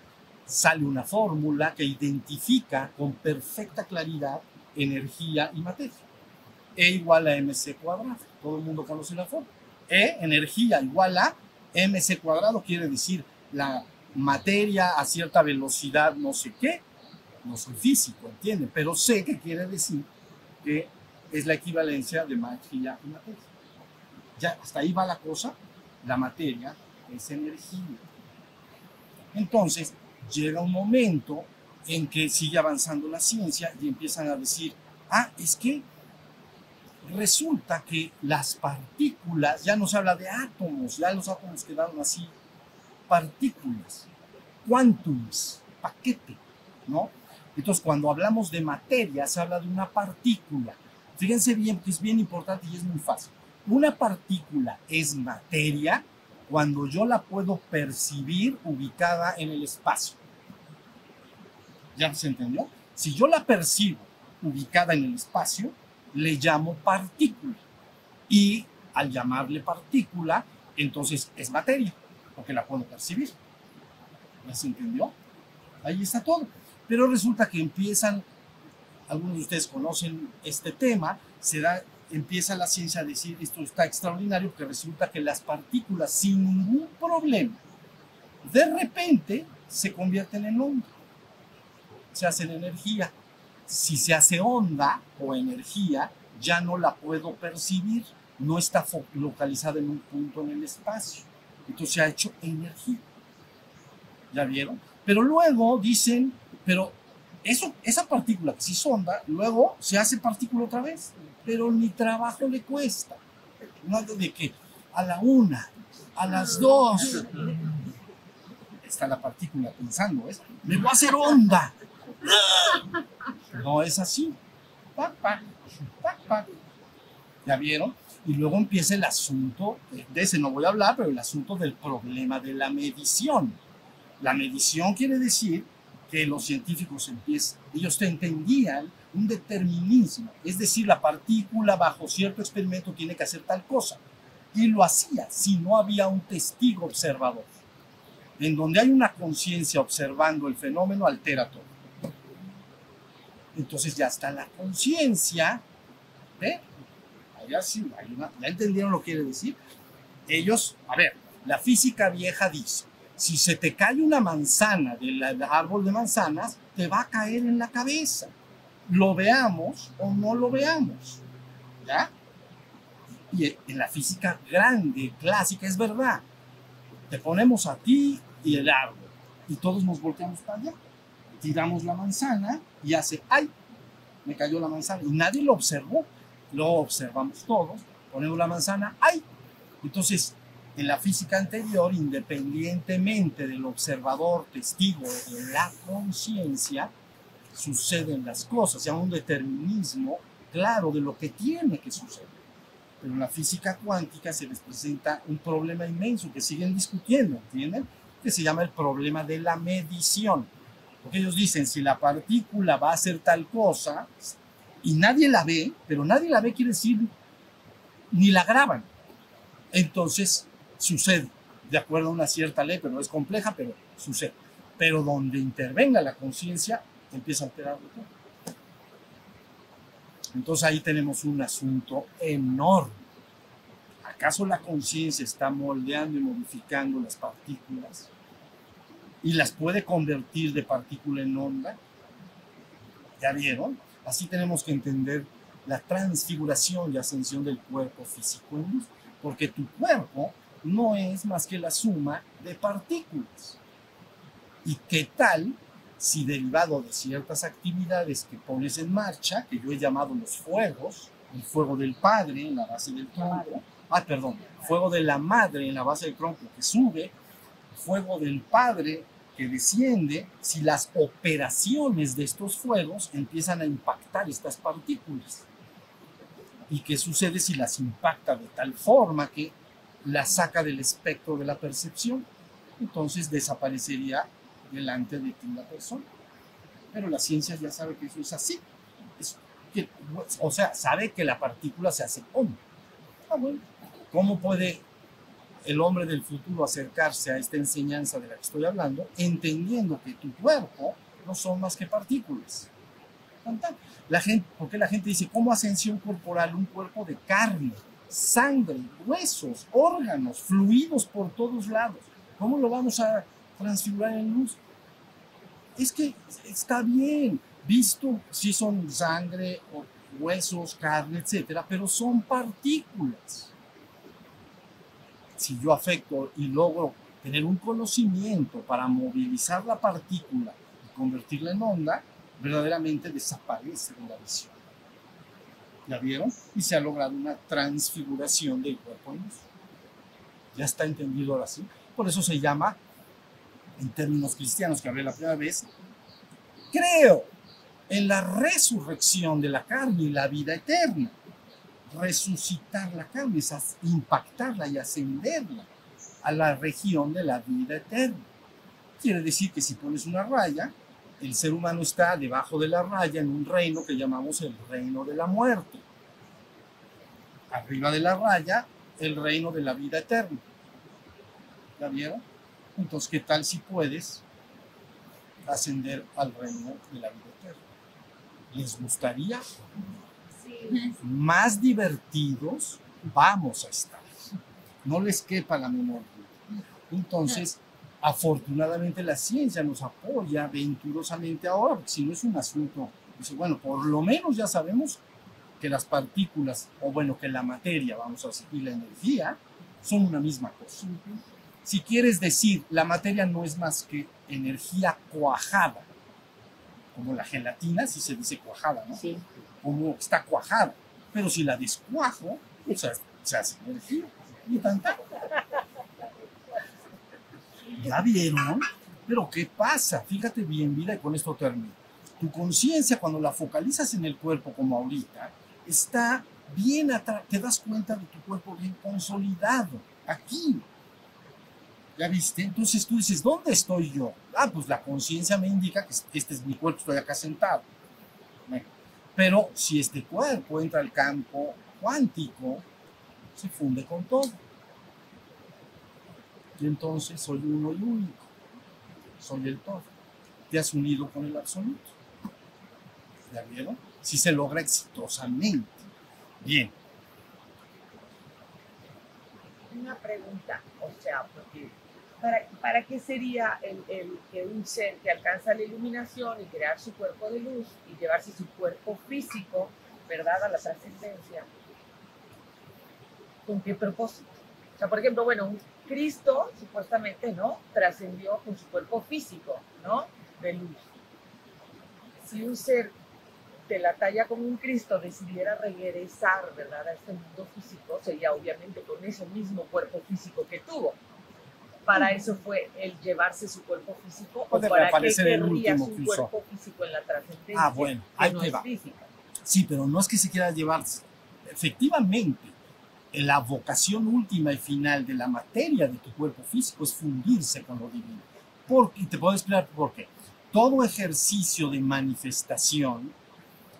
sale una fórmula que identifica con perfecta claridad energía y materia. E igual a mc cuadrado. Todo el mundo conoce la fórmula. E, energía igual a mc cuadrado, quiere decir la materia a cierta velocidad, no sé qué. No soy físico, ¿entienden? Pero sé que quiere decir que es la equivalencia de energía y materia. Ya, hasta ahí va la cosa. La materia es energía. Entonces, llega un momento en que sigue avanzando la ciencia y empiezan a decir, ah, es que resulta que las partículas, ya no se habla de átomos, ya los átomos quedaron así, partículas, quantums, paquete, ¿no? Entonces, cuando hablamos de materia, se habla de una partícula. Fíjense bien, que es bien importante y es muy fácil. Una partícula es materia cuando yo la puedo percibir ubicada en el espacio. ¿Ya se entendió? Si yo la percibo ubicada en el espacio, le llamo partícula. Y al llamarle partícula, entonces es materia, porque la puedo percibir. ¿Ya se entendió? Ahí está todo. Pero resulta que empiezan, algunos de ustedes conocen este tema, se da, empieza la ciencia a decir esto está extraordinario, porque resulta que las partículas sin ningún problema, de repente se convierten en onda, se hacen energía. Si se hace onda o energía, ya no la puedo percibir, no está localizada en un punto en el espacio. Entonces se ha hecho energía. ¿Ya vieron? Pero luego dicen, pero eso, esa partícula que sí sonda, luego se hace partícula otra vez, pero ni trabajo le cuesta. No de que a la una, a las dos, está la partícula pensando, ¿es? Me voy a hacer onda. No es así. Pac, pac, pac. ¿Ya vieron? Y luego empieza el asunto, de ese no voy a hablar, pero el asunto del problema de la medición. La medición quiere decir que los científicos empiezan, ellos te entendían un determinismo, es decir, la partícula bajo cierto experimento tiene que hacer tal cosa. Y lo hacía si no había un testigo observador. En donde hay una conciencia observando el fenómeno, altera todo. Entonces ya está la conciencia. ¿Ve? Allá sí, ¿Ya entendieron lo que quiere decir? Ellos, a ver, la física vieja dice, si se te cae una manzana del árbol de manzanas, te va a caer en la cabeza. Lo veamos o no lo veamos. ¿Ya? Y en la física grande, clásica, es verdad. Te ponemos a ti y el árbol. Y todos nos volteamos para allá. Tiramos la manzana y hace, ¡ay! Me cayó la manzana. Y nadie lo observó. Lo observamos todos. Ponemos la manzana, ¡ay! Entonces, en la física anterior, independientemente del observador, testigo de la conciencia, suceden las cosas, se llama un determinismo claro de lo que tiene que suceder. Pero en la física cuántica se les presenta un problema inmenso que siguen discutiendo, ¿entienden? Que se llama el problema de la medición. Porque ellos dicen, si la partícula va a hacer tal cosa y nadie la ve, pero nadie la ve quiere decir ni la graban. Entonces sucede, de acuerdo a una cierta ley, pero es compleja, pero sucede. Pero donde intervenga la conciencia, empieza a alterarlo todo. Entonces ahí tenemos un asunto enorme. ¿Acaso la conciencia está moldeando y modificando las partículas y las puede convertir de partícula en onda? ¿Ya vieron? Así tenemos que entender la transfiguración y ascensión del cuerpo físico en luz, porque tu cuerpo no es más que la suma de partículas. ¿Y qué tal si derivado de ciertas actividades que pones en marcha, que yo he llamado los fuegos, el fuego del padre en la base del tronco, ah, perdón, fuego de la madre en la base del tronco que sube, fuego del padre que desciende, si las operaciones de estos fuegos empiezan a impactar estas partículas. ¿Y qué sucede si las impacta de tal forma que las saca del espectro de la percepción? Entonces desaparecería delante de ti la persona. Pero la ciencia ya sabe que eso es así. Es que, o sea, sabe que la partícula se hace hombre. Ah, bueno. ¿Cómo puede el hombre del futuro acercarse a esta enseñanza de la que estoy hablando, entendiendo que tu cuerpo no son más que partículas? La porque la gente dice, ¿cómo ascensión corporal? Un cuerpo de carne, sangre, huesos, órganos, fluidos por todos lados. ¿Cómo lo vamos a transfigurar en luz? Es que está bien, visto si son sangre, huesos, carne, etcétera, pero son partículas. Si yo afecto y logro tener un conocimiento para movilizar la partícula y convertirla en onda, verdaderamente desaparece de la visión. ¿Ya vieron? Y se ha logrado una transfiguración del cuerpo en luz. ¿Ya está entendido ahora sí? Por eso se llama, en términos cristianos que hablé la primera vez, creo en la resurrección de la carne y la vida eterna. Resucitar la carne es impactarla y ascenderla a la región de la vida eterna. Quiere decir que si pones una raya, el ser humano está debajo de la raya en un reino que llamamos el reino de la muerte. Arriba de la raya, el reino de la vida eterna. ¿Ya vieron? Entonces, ¿qué tal si puedes ascender al reino de la vida eterna? ¿Les gustaría? Más divertidos vamos a estar. No les quepa la menor duda. Entonces, afortunadamente la ciencia nos apoya venturosamente ahora, porque si no es un asunto, dice, bueno, por lo menos ya sabemos que las partículas, o bueno, que la materia, vamos a decir, y la energía, son una misma cosa. Si quieres decir, la materia no es más que energía cuajada, como la gelatina, si se dice cuajada, ¿no? Sí. Como está cuajada. Pero si la descuajo, o sea, se hace energía. Y tan, tan. ¿Ya vieron? Pero ¿qué pasa? Fíjate bien, vida, y con esto termino. Tu conciencia, cuando la focalizas en el cuerpo, como ahorita, está bien atrás, te das cuenta de tu cuerpo bien consolidado, aquí. ¿Ya viste? Entonces tú dices, ¿dónde estoy yo? Ah, pues la conciencia me indica que este es mi cuerpo, estoy acá sentado. Pero si este cuerpo entra al campo cuántico, se funde con todo. Y entonces soy uno y único. Soy el todo. Te has unido con el absoluto. ¿Ya vieron? Si se logra exitosamente. Bien. Una pregunta, o sea, porque ¿para, para qué sería el, el, que un ser que alcanza la iluminación y crear su cuerpo de luz y llevarse su cuerpo físico, ¿verdad?, a la trascendencia? ¿Con qué propósito? O sea, por ejemplo, bueno, Cristo supuestamente, ¿no? Trascendió con su cuerpo físico, ¿no? De luz. Si un ser de la talla como un Cristo decidiera regresar, ¿verdad?, a este mundo físico, sería obviamente con ese mismo cuerpo físico que tuvo. Para eso fue el llevarse su cuerpo físico o para el querría último su que usó. cuerpo físico en la trascendencia. Ah, bueno, que ahí no te es va. física. Sí, pero no es que se quiera llevar. Efectivamente, la vocación última y final de la materia de tu cuerpo físico es fundirse con lo divino. Porque, y te puedo explicar por qué. Todo ejercicio de manifestación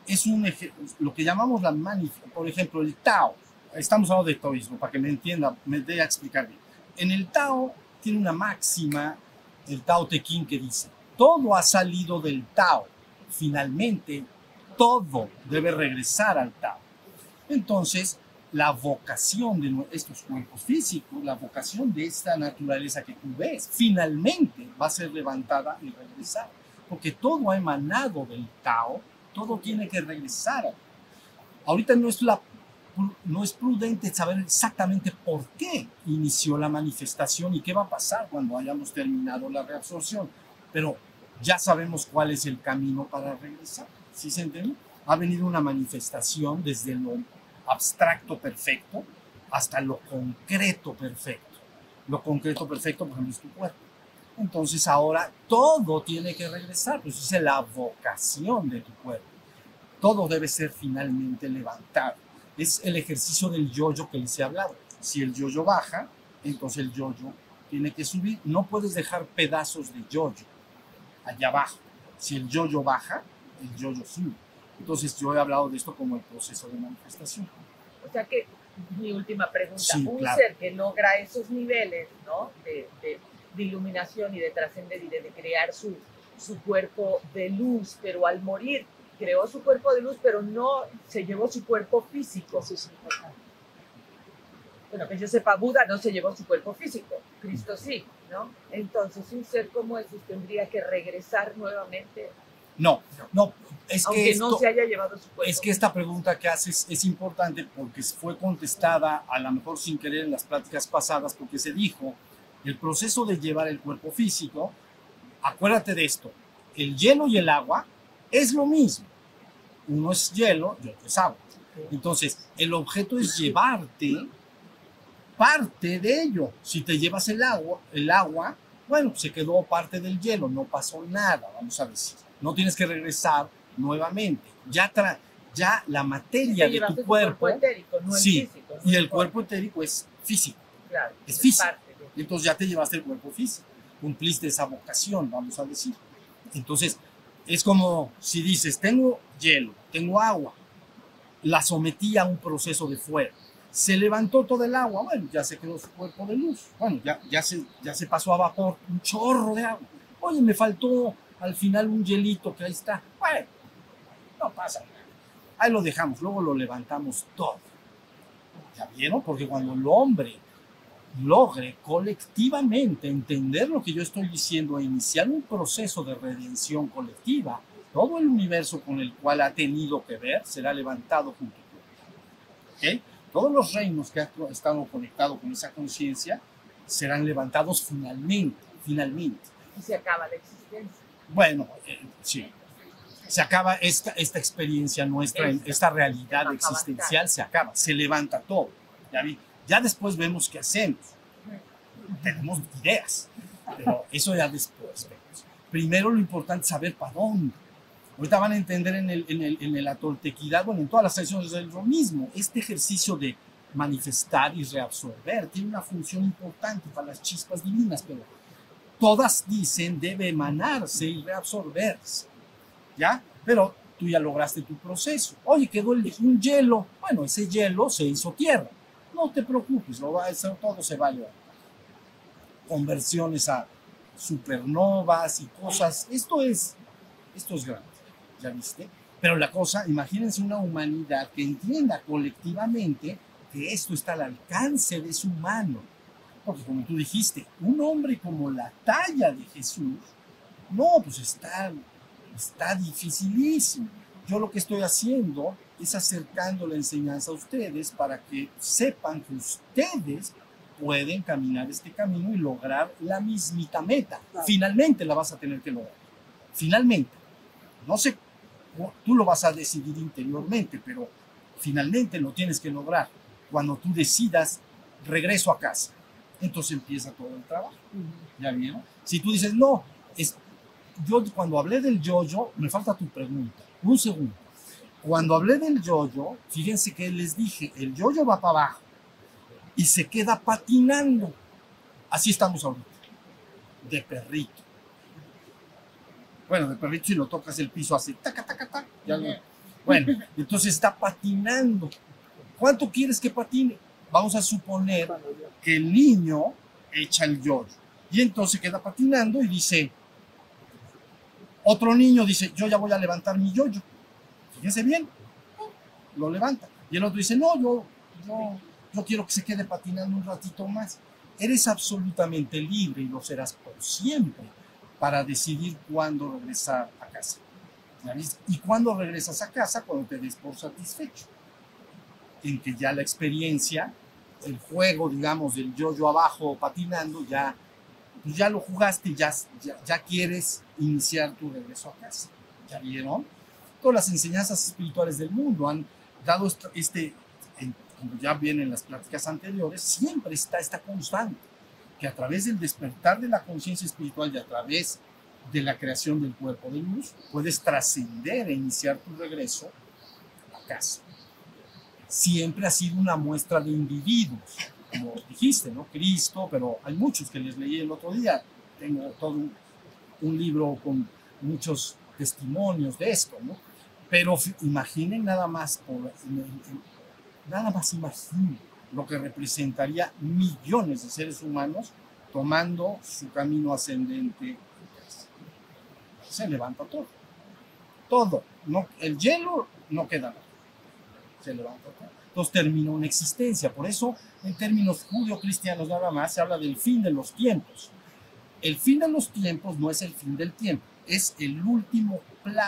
es un lo que llamamos la manifestación. Por ejemplo, el Tao. Estamos hablando de taoísmo, para que me entienda, me dé a explicar bien. En el Tao tiene una máxima, el Tao Te Ching, que dice: todo ha salido del Tao. Finalmente, todo debe regresar al Tao. Entonces, la vocación de estos cuerpos físicos, la vocación de esta naturaleza que tú ves, finalmente va a ser levantada y regresar. Porque todo ha emanado del Tao, todo tiene que regresar. Ahorita no es, la, no es prudente saber exactamente por qué inició la manifestación y qué va a pasar cuando hayamos terminado la reabsorción, pero ya sabemos cuál es el camino para regresar. ¿Sí se entiende? Ha venido una manifestación desde lo abstracto perfecto hasta lo concreto perfecto. Lo concreto perfecto, por ejemplo, es tu cuerpo. Entonces ahora todo tiene que regresar, pues es la vocación de tu cuerpo. Todo debe ser finalmente levantado. Es el ejercicio del yoyo que les he hablado. Si el yoyo baja, entonces el yoyo tiene que subir. No puedes dejar pedazos de yoyo allá abajo. Si el yoyo baja, el yoyo sube. Entonces yo he hablado de esto como el proceso de manifestación. O sea que, mi última pregunta, Sí, un claro. ser que logra esos niveles, ¿no? De, de- de iluminación y de trascender y de, de crear su, su cuerpo de luz, pero al morir creó su cuerpo de luz, pero no se llevó su cuerpo físico. Bueno, que yo sepa, Buda no se llevó su cuerpo físico, Cristo sí, ¿no? Entonces, un ser como ese tendría que regresar nuevamente, No, no, es que esto, no se haya llevado su cuerpo. es que esta pregunta que haces es importante porque fue contestada a lo mejor sin querer en las pláticas pasadas porque se dijo el proceso de llevar el cuerpo físico, acuérdate de esto, el hielo y el agua es lo mismo. Uno es hielo y otro es agua. Entonces, el objeto es llevarte parte de ello. Si te llevas el agua, el agua, bueno, se quedó parte del hielo, no pasó nada, vamos a decir. No tienes que regresar nuevamente. Ya, tra- ya la Te materia de llevaste tu tu cuerpo etérico, no el sí, físico. no y el cuerpo etérico es físico. Claro, es físico. de- entonces ya te llevaste el cuerpo físico, cumpliste esa vocación, vamos a decir. Entonces, es como si dices, tengo hielo, tengo agua, la sometí a un proceso de fuego, se levantó todo el agua, bueno, ya se quedó su cuerpo de luz, bueno, ya, ya, se, ya se pasó a vapor, un chorro de agua. Oye, me faltó al final un hielito que ahí está, bueno, no pasa nada. Ahí lo dejamos, luego lo levantamos todo. ¿Ya vieron? Porque cuando el hombre logre colectivamente entender lo que yo estoy diciendo e iniciar un proceso de redención colectiva, todo el universo con el cual ha tenido que ver será levantado junto con él. ¿Ok? Todos los reinos que han estado conectados con esa conciencia serán levantados finalmente, finalmente. y se acaba la existencia. Bueno, eh, sí. Se acaba esta, esta experiencia nuestra, Esta. esta realidad existencial, se acaba, se levanta todo. Ya, vi. ya después vemos qué hacemos. Tenemos ideas, pero eso ya después vemos. Primero lo importante es saber para dónde. Ahorita van a entender en, el, en, el, en la toltequidad, bueno, en todas las tradiciones es lo mismo. Este ejercicio de manifestar y reabsorber. Tiene una función importante para las chispas divinas, pero todas dicen debe emanarse y reabsorberse. ¿Ya? Pero tú ya lograste tu proceso. Oye, quedó un hielo. Bueno, ese hielo se hizo tierra. No te preocupes, lo va a hacer, todo se va a levantar. Conversiones a supernovas y cosas. Esto es, esto es grande, ¿ya viste? Pero la cosa, imagínense una humanidad que entienda colectivamente que esto está al alcance de su mano. Porque como tú dijiste, un hombre como la talla de Jesús, no, pues está, está dificilísimo. Yo lo que estoy haciendo es acercando la enseñanza a ustedes para que sepan que ustedes pueden caminar este camino y lograr la mismita meta. Claro. Finalmente la vas a tener que lograr. Finalmente. No sé, tú lo vas a decidir interiormente, pero finalmente lo tienes que lograr. Cuando tú decidas regreso a casa, entonces empieza todo el trabajo. ¿Ya vieron? Si tú dices, no, es, yo cuando hablé del yo-yo, me falta tu pregunta. Un segundo. Cuando hablé del yo-yo, fíjense que les dije, el yo-yo va para abajo y se queda patinando. Así estamos ahorita. De perrito. Bueno, de perrito si lo tocas el piso hace taca, taca, taca. ya lo- Bueno, entonces está patinando. ¿Cuánto quieres que patine? Vamos a suponer que el niño echa el yoyo y entonces queda patinando y dice, otro niño dice, yo ya voy a levantar mi yoyo. Fíjense bien, lo levanta. Y el otro dice, no, yo, yo, quiero que se quede patinando un ratito más. Eres absolutamente libre y lo serás por siempre para decidir cuándo regresar a casa. Y cuándo regresas a casa, cuando te des por satisfecho. En que ya la experiencia, el juego, digamos, del yo-yo abajo patinando, ya, pues ya lo jugaste ya, ya, quieres iniciar tu regreso a casa. ¿Ya vieron? Todas las enseñanzas espirituales del mundo han dado este, como ya vienen las pláticas anteriores, siempre está esta constante, que a través del despertar de la conciencia espiritual y a través de la creación del cuerpo de luz, puedes trascender e iniciar tu regreso a casa. Siempre ha sido una muestra de individuos, como dijiste, ¿no? Cristo, pero hay muchos que les leí el otro día. Tengo todo un, libro con muchos testimonios de esto, ¿no? Pero imaginen nada más, nada más imaginen lo que representaría millones de seres humanos tomando su camino ascendente. Se levanta todo. Todo. No, el hielo no queda nada. Se levanta todo. Entonces termina una existencia. Por eso, en términos judío-cristianos nada más, se habla del fin de los tiempos. El fin de los tiempos no es el fin del tiempo, es el último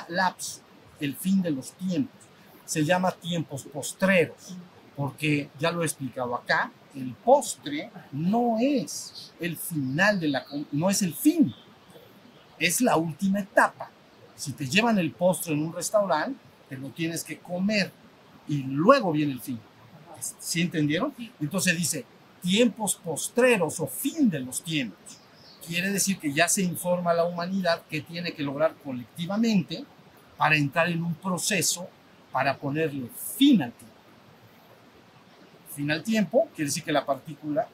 lapso, el fin de los tiempos. Se llama tiempos postreros, porque ya lo he explicado acá, el postre no es el final de la, no es el fin, es la última etapa. Si te llevan el postre en un restaurante, te lo tienes que comer y luego viene el fin. ¿Sí entendieron? Entonces dice tiempos postreros o fin de los tiempos. Quiere decir que ya se informa a la humanidad que tiene que lograr colectivamente para entrar en un proceso para ponerle fin al tiempo. Fin al tiempo quiere decir que la partícula,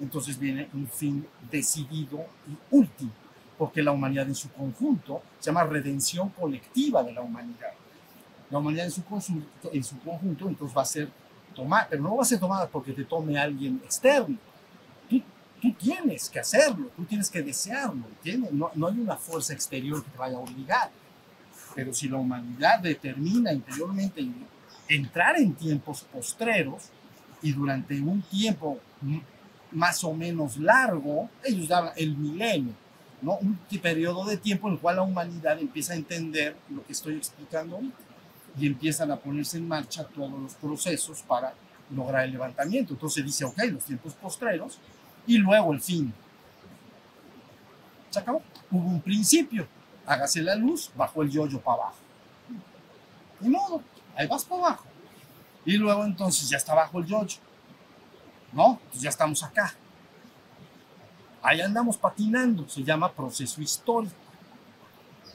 entonces viene un fin decidido y último, porque la humanidad en su conjunto se llama redención colectiva de la humanidad. La humanidad en su, conjunto, entonces va a ser tomada, pero no va a ser tomada porque te tome alguien externo. Tú, tú tienes que hacerlo, tú tienes que desearlo. No, no hay una fuerza exterior que te vaya a obligar. Pero si la humanidad determina interiormente entrar en tiempos postreros y durante un tiempo más o menos largo, ellos llaman el milenio, ¿no? Un periodo de tiempo en el cual la humanidad empieza a entender lo que estoy explicando ahorita y empiezan a ponerse en marcha todos los procesos para lograr el levantamiento. Entonces dice, ok, los tiempos postreros y luego el fin. Se acabó. Hubo un principio. Hágase la luz, bajó el yoyo para abajo. Ni modo, ahí vas para abajo. Y luego entonces ya está bajo el yoyo. ¿No? Entonces ya estamos acá. Ahí andamos patinando, se llama proceso histórico.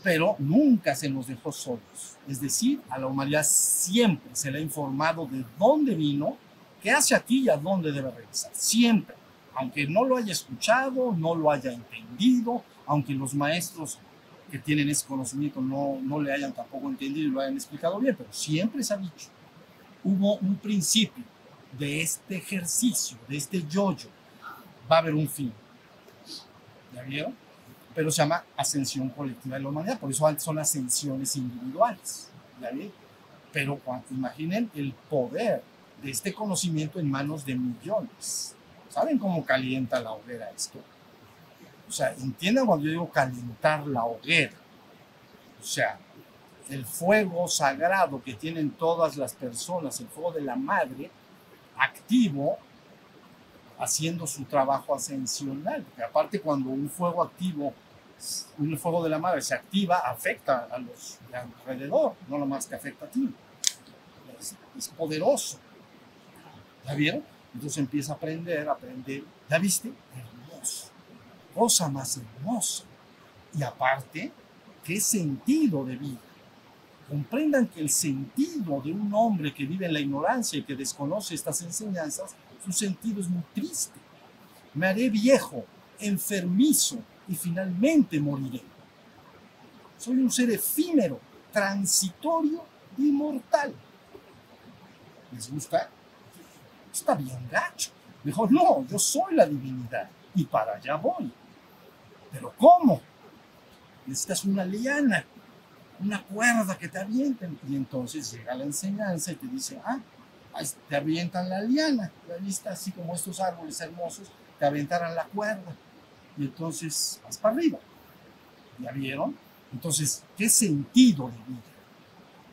Pero nunca se nos dejó solos. Es decir, a la humanidad siempre se le ha informado de dónde vino, ¿Qué hace aquí y a dónde debe regresar? Siempre. Aunque no lo haya escuchado, no lo haya entendido, aunque los maestros que tienen ese conocimiento no, no le hayan tampoco entendido y lo hayan explicado bien, pero siempre se ha dicho. Hubo un principio de este ejercicio, de este yoyo. Va a haber un fin. ¿Ya vieron? Pero se llama ascensión colectiva de la humanidad, por eso son ascensiones individuales. ¿Ya vieron? Pero imaginen el poder de este conocimiento en manos de millones. ¿Saben cómo calienta la hoguera esto? O sea, entiendan cuando yo digo calentar la hoguera. O sea, el fuego sagrado que tienen todas las personas, el fuego de la madre, activo, haciendo su trabajo ascensional. Porque aparte cuando un fuego activo, un fuego de la madre se activa, afecta a los de alrededor, no nomás que afecta a ti. Es, es poderoso. ¿Ya vieron? Entonces empieza a aprender, a aprender. ¿Ya viste? Hermoso. Cosa más hermosa. Y aparte, ¿qué sentido de vida? Comprendan que el sentido de un hombre que vive en la ignorancia y que desconoce estas enseñanzas, su sentido es muy triste. Me haré viejo, enfermizo y finalmente moriré. Soy un ser efímero, transitorio y mortal. ¿Les gusta? está bien gacho. Dijo, no, yo soy la divinidad y para allá voy. Pero ¿cómo? Necesitas una liana, una cuerda que te avienten. Y entonces llega la enseñanza y te dice, ah, te avientan la liana. La vista así como estos árboles hermosos, te aventaran la cuerda. Y entonces vas para arriba. ¿Ya vieron? Entonces, ¿qué sentido de vida?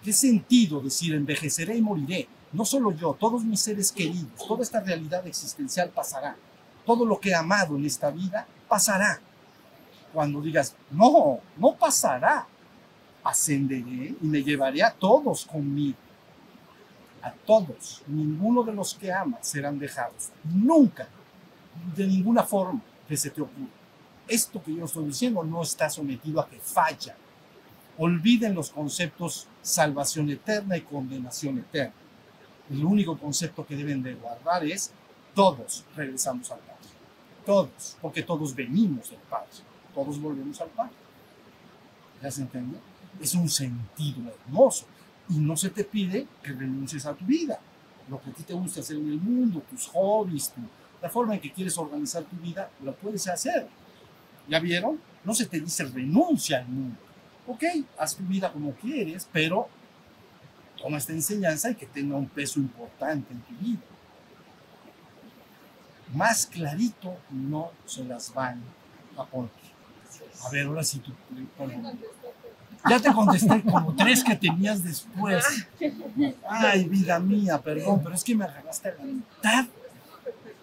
¿Qué sentido decir envejeceré y moriré? No solo yo, todos mis seres queridos, toda esta realidad existencial pasará. Todo lo que he amado en esta vida pasará. Cuando digas, no, no pasará, ascenderé y me llevaré a todos conmigo. A todos, ninguno de los que amas serán dejados. Nunca, de ninguna forma que se te ocurra. Esto que yo estoy diciendo no está sometido a que falla. Olviden los conceptos salvación eterna y condenación eterna el único concepto que deben de guardar es todos regresamos al Padre. Todos, porque todos venimos del Padre. Todos volvemos al Padre. ¿Ya se entiende? Es un sentido hermoso. Y no se te pide que renuncies a tu vida. Lo que a ti te gusta hacer en el mundo, tus hobbies, la forma en que quieres organizar tu vida, lo puedes hacer. ¿Ya vieron? No se te dice renuncia al mundo. Ok, haz tu vida como quieres, pero toma esta enseñanza y que tenga un peso importante en tu vida. Más clarito no se las van a poner. A ver, ahora sí tú. Ya te contesté como tres que tenías después. Ay, vida mía, perdón, pero es que me agarraste la mitad.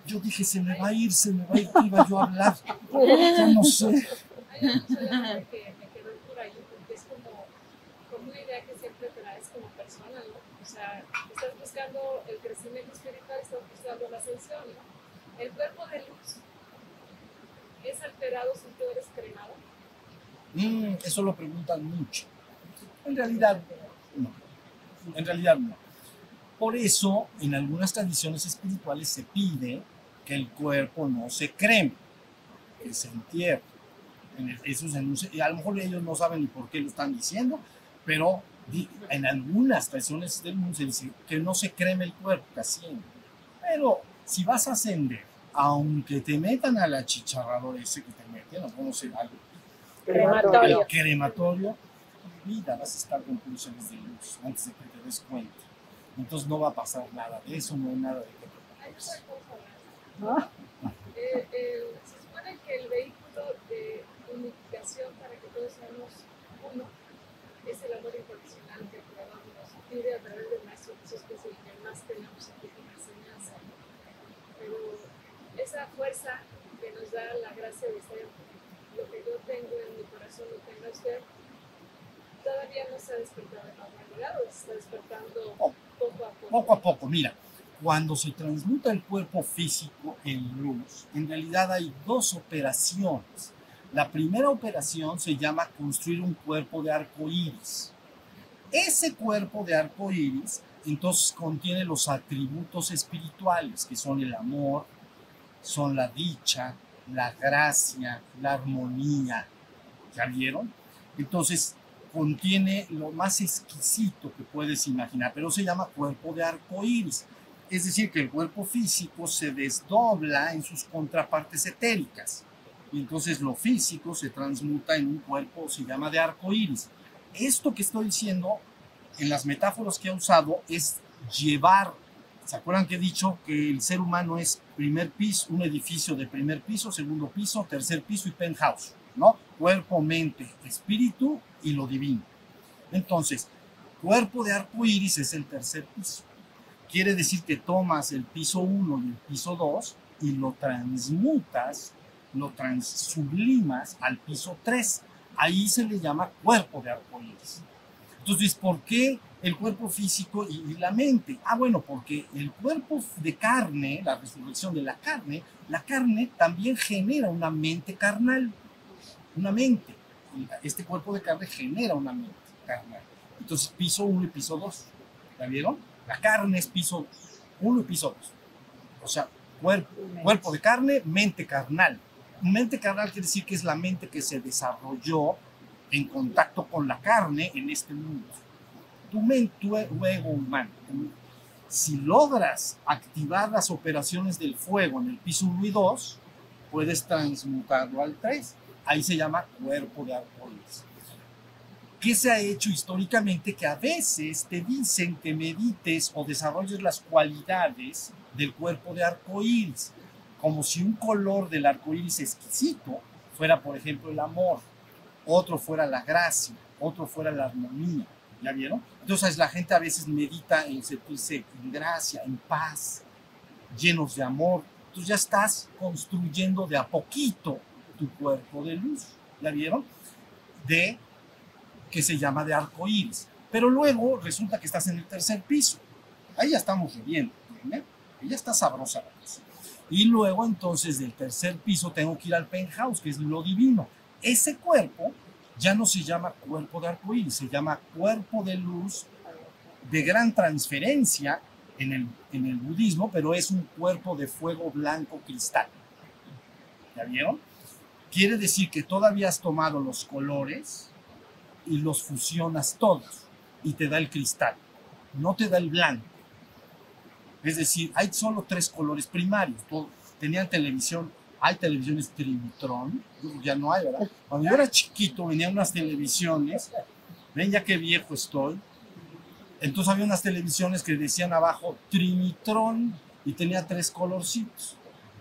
Yo dije, se me va a ir, se me va a ir, iba yo a hablar. Yo no sé. estás buscando el crecimiento espiritual, estás buscando la ascensión. El cuerpo de luz es alterado si tú eres cremado. Eso lo preguntan mucho. En realidad, no. En realidad, no. Por eso, en algunas tradiciones espirituales se pide que el cuerpo no se creme, que se entierre. Eso se, a lo mejor ellos no saben ni por qué lo están diciendo, pero en algunas tradiciones del mundo se dice que no se creme el cuerpo, casi. Pero si vas a ascender, aunque te metan a la chicharradora ese que te meten, o no sé, algo, Crematorio. el crematorio, vida vas a estar con pulsiones de luz antes de que te des cuenta. Entonces no va a pasar nada de eso, no hay nada de que preocuparse. Eh, eh, se supone que el vehículo de unificación para que todos seamos uno es el amor incondicional que el a través del Maestro Jesús, que que más tenemos aquí en la enseñanza. Pero esa fuerza que nos da la gracia de ser lo que yo tengo en mi corazón, lo tenga usted, todavía no se ha despertado en la humanidad, o se está despertando poco a poco. Poco a poco, mira. Cuando se transmuta el cuerpo físico en luz, en realidad hay dos operaciones la primera operación se llama construir un cuerpo de arco iris. Ese cuerpo de arco iris entonces contiene los atributos espirituales, que son el amor, son la dicha, la gracia, la armonía. ¿Ya vieron? Entonces, contiene lo más exquisito que puedes imaginar, pero se llama cuerpo de arco iris. Es decir, que el cuerpo físico se desdobla en sus contrapartes etéricas. Y entonces lo físico se transmuta en un cuerpo, se llama de arco iris. Esto que estoy diciendo en las metáforas que he usado es llevar. ¿Se acuerdan que he dicho que el ser humano es primer piso, un edificio de primer piso, segundo piso, tercer piso y penthouse? ¿No? Cuerpo, mente, espíritu y lo divino. Entonces, cuerpo de arco iris es el tercer piso. Quiere decir que tomas el piso 1 y el piso 2 y lo transmutas, lo transublimas al piso 3. Ahí se le llama cuerpo de arco iris. Entonces, ¿por qué el cuerpo físico y, y, la mente? Ah, bueno, porque el cuerpo de carne, la resurrección de la carne, la carne también genera una mente carnal, una mente. Este cuerpo de carne genera una mente carnal. Entonces, piso 1 y piso 2. ¿La vieron? La carne es piso 1 y piso 2. O sea, cuerpo, cuerpo de carne, mente carnal. Mente carnal quiere decir que es la mente que se desarrolló en contacto con la carne en este mundo. Tu mente, tu ego humano, si logras activar las operaciones del fuego en el piso 1 y 2, puedes transmutarlo al 3. Ahí se llama cuerpo de arcoíris. ¿Qué se ha hecho históricamente? Que a veces te dicen que medites o desarrolles las cualidades del cuerpo de arcoíris, como si un color del arcoíris exquisito fuera, por ejemplo, el amor, otro fuera la gracia, otro fuera la armonía. ¿Ya vieron? Entonces la gente a veces medita en sentirse en gracia, en paz, llenos de amor. Entonces ya estás construyendo de a poquito tu cuerpo de luz. ¿Ya vieron? De que se llama de arco iris. Pero luego resulta que estás en el tercer piso. Ahí ya estamos viviendo. ¿eh? Ahí ya está sabrosa la cosa. Y luego entonces del tercer piso tengo que ir al penthouse, que es lo divino. Ese cuerpo ya no se llama cuerpo de arco iris, se llama cuerpo de luz de gran transferencia en el, en el budismo, pero es un cuerpo de fuego blanco cristal. ¿Ya vieron? Quiere decir que todavía has tomado los colores y los fusionas todos y te da el cristal, no te da el blanco. Es decir, hay solo tres colores primarios. Tenían televisión, hay televisiones Trinitron, ya no hay, ¿verdad? Cuando yo era chiquito venían unas televisiones, ven ya qué viejo estoy, entonces había unas televisiones que decían abajo Trinitron y tenía tres colorcitos.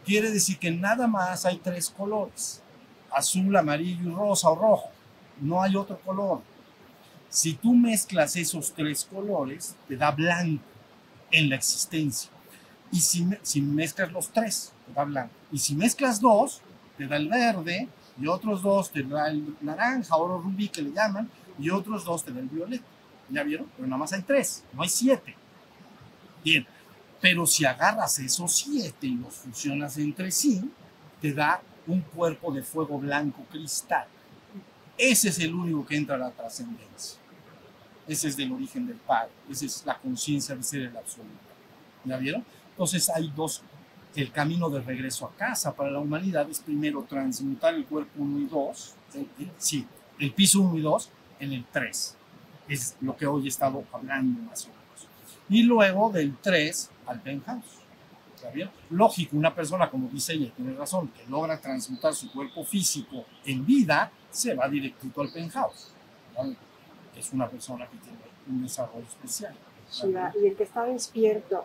Quiere decir que nada más hay tres colores, azul, amarillo y rosa o rojo, no hay otro color. Si tú mezclas esos tres colores, te da blanco en la existencia. Y si, mezclas los tres, te da blanco. Y si mezclas dos, te da el verde, y otros dos te da el naranja, oro rubí que le llaman, y otros dos te da el violeta. ¿Ya vieron? Pero nada más hay tres, no hay siete. Bien, pero si agarras esos siete y los fusionas entre sí, te da un cuerpo de fuego blanco cristal. Ese es el único que entra a la trascendencia. Ese es del origen del Padre. Esa es la conciencia de ser el absoluto. ¿Ya vieron? Entonces hay dos. El camino de regreso a casa para la humanidad es primero transmutar el cuerpo 1 y 2, el, el, sí, el piso 1 y 2 en el 3. Es lo que hoy he estado hablando más o menos. Y luego del 3 al penthouse. ¿Está bien? Lógico, una persona, como dice ella, tiene razón, que logra transmutar su cuerpo físico en vida, se va directito al penthouse. ¿vale? Es una persona que tiene un desarrollo especial. Shiva, y el que está despierto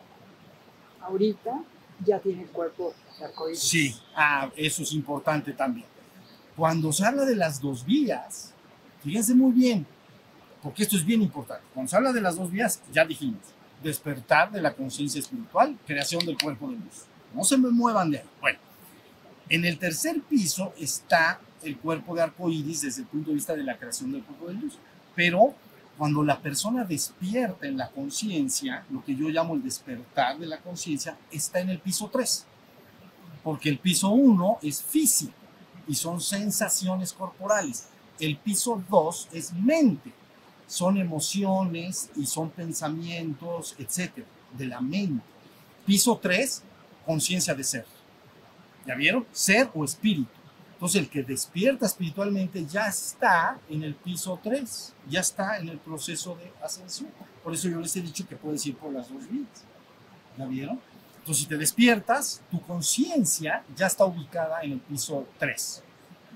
ahorita ya tiene el cuerpo arcoíris. Sí, ah, eso es importante también. Cuando se habla de las dos vías, fíjense muy bien, porque esto es bien importante. Cuando se habla de las dos vías, ya dijimos, despertar de la conciencia espiritual, creación del cuerpo de luz. No se me muevan de ahí. Bueno, en el tercer piso está el cuerpo de arco iris desde el punto de vista de la creación del cuerpo de luz. Pero cuando la persona despierta en la conciencia, lo que yo llamo el despertar de la conciencia, está en el piso 3. Porque el piso 1 es físico y son sensaciones corporales. El piso 2 es mente, son emociones y son pensamientos, etcétera, de la mente. Piso 3, conciencia de ser. ¿Ya vieron? Ser o espíritu. Entonces el que despierta espiritualmente ya está en el piso 3, ya está en el proceso de ascensión. Por eso yo les he dicho que puedes ir por las dos vías. ¿Ya vieron? Entonces si te despiertas, tu conciencia ya está ubicada en el piso 3.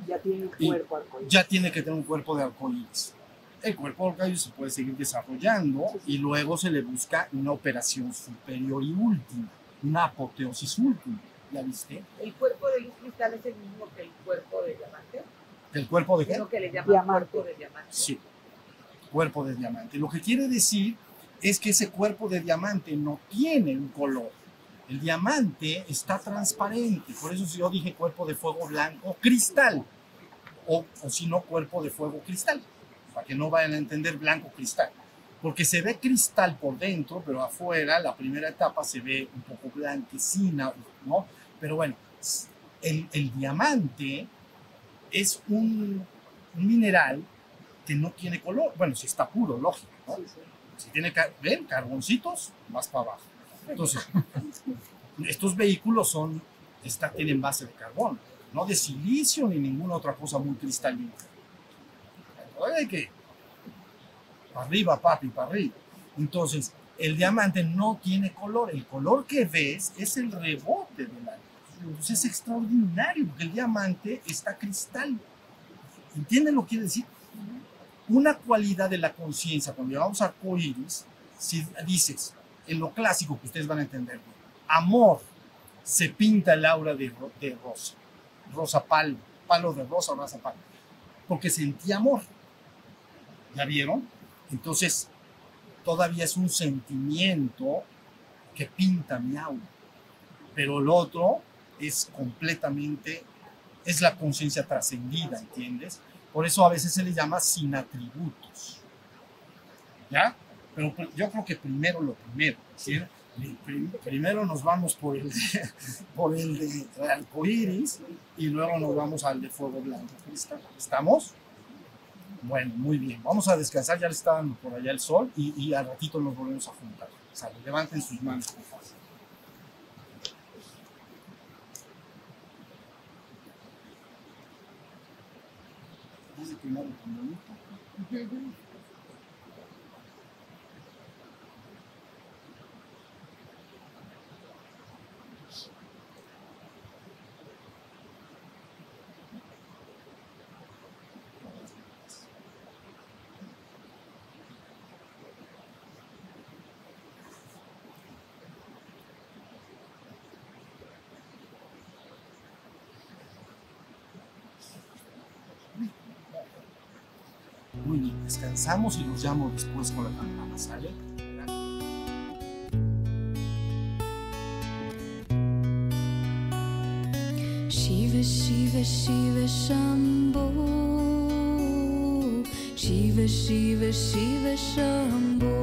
Ya tiene un cuerpo arcoíris. Ya tiene que tener un cuerpo de arcoíris. El cuerpo de arcoíris se puede seguir desarrollando y luego se le busca una operación superior y última, una apoteosis última. ¿Ya viste? El cuerpo de luz cristal es el mismo que el cuerpo de diamante. ¿El cuerpo de Es qué? lo que le llaman Diamante. cuerpo de diamante. Sí, cuerpo de diamante. Lo que quiere decir es que ese cuerpo de diamante no tiene un color. El diamante está transparente, por eso yo dije cuerpo de fuego blanco cristal, o, o si no, cuerpo de fuego cristal, para que no vayan a entender blanco cristal. Porque se ve cristal por dentro, pero afuera, la primera etapa se ve un poco blanquecina, ¿no? Pero bueno, el, el diamante es un, un mineral que no tiene color. Bueno, si está puro, lógico, ¿no? Sí, sí. Si tiene, ven, carboncitos, más para abajo. Entonces, estos vehículos son, está, tienen base de carbón, no de silicio ni ninguna otra cosa muy cristalina. Hay que, para arriba, papi, para arriba. Entonces, el diamante no tiene color. El color que ves es el rebote de la luz. Entonces, es extraordinario porque el diamante está cristal. ¿Entienden lo que quiere decir? Una cualidad de la conciencia, cuando llamamos arcoíris, si dices, en lo clásico que ustedes van a entender, amor, se pinta el aura de, ro- de rosa, rosa palo, palo de rosa rosa palo, porque sentí amor. ¿Ya vieron? Entonces, todavía es un sentimiento que pinta mi aura, pero el otro es completamente, es la conciencia trascendida, ¿entiendes? Por eso a veces se le llama sin atributos. ¿Ya? Pero yo creo que primero lo primero. ¿sí? Pri- prim- Primero nos vamos por el, de, por el de arcoíris y luego nos vamos al de fuego blanco cristal. ¿Estamos? Bueno, muy bien. Vamos a descansar. Ya le está por allá el sol y, al ratito nos volvemos a juntar. Sale, levanten sus manos, por favor. Descansamos y los llamo después con la campana, ¿sale? Shiva Shiva Shiva Shambho Shiva Shiva Shiva Shambho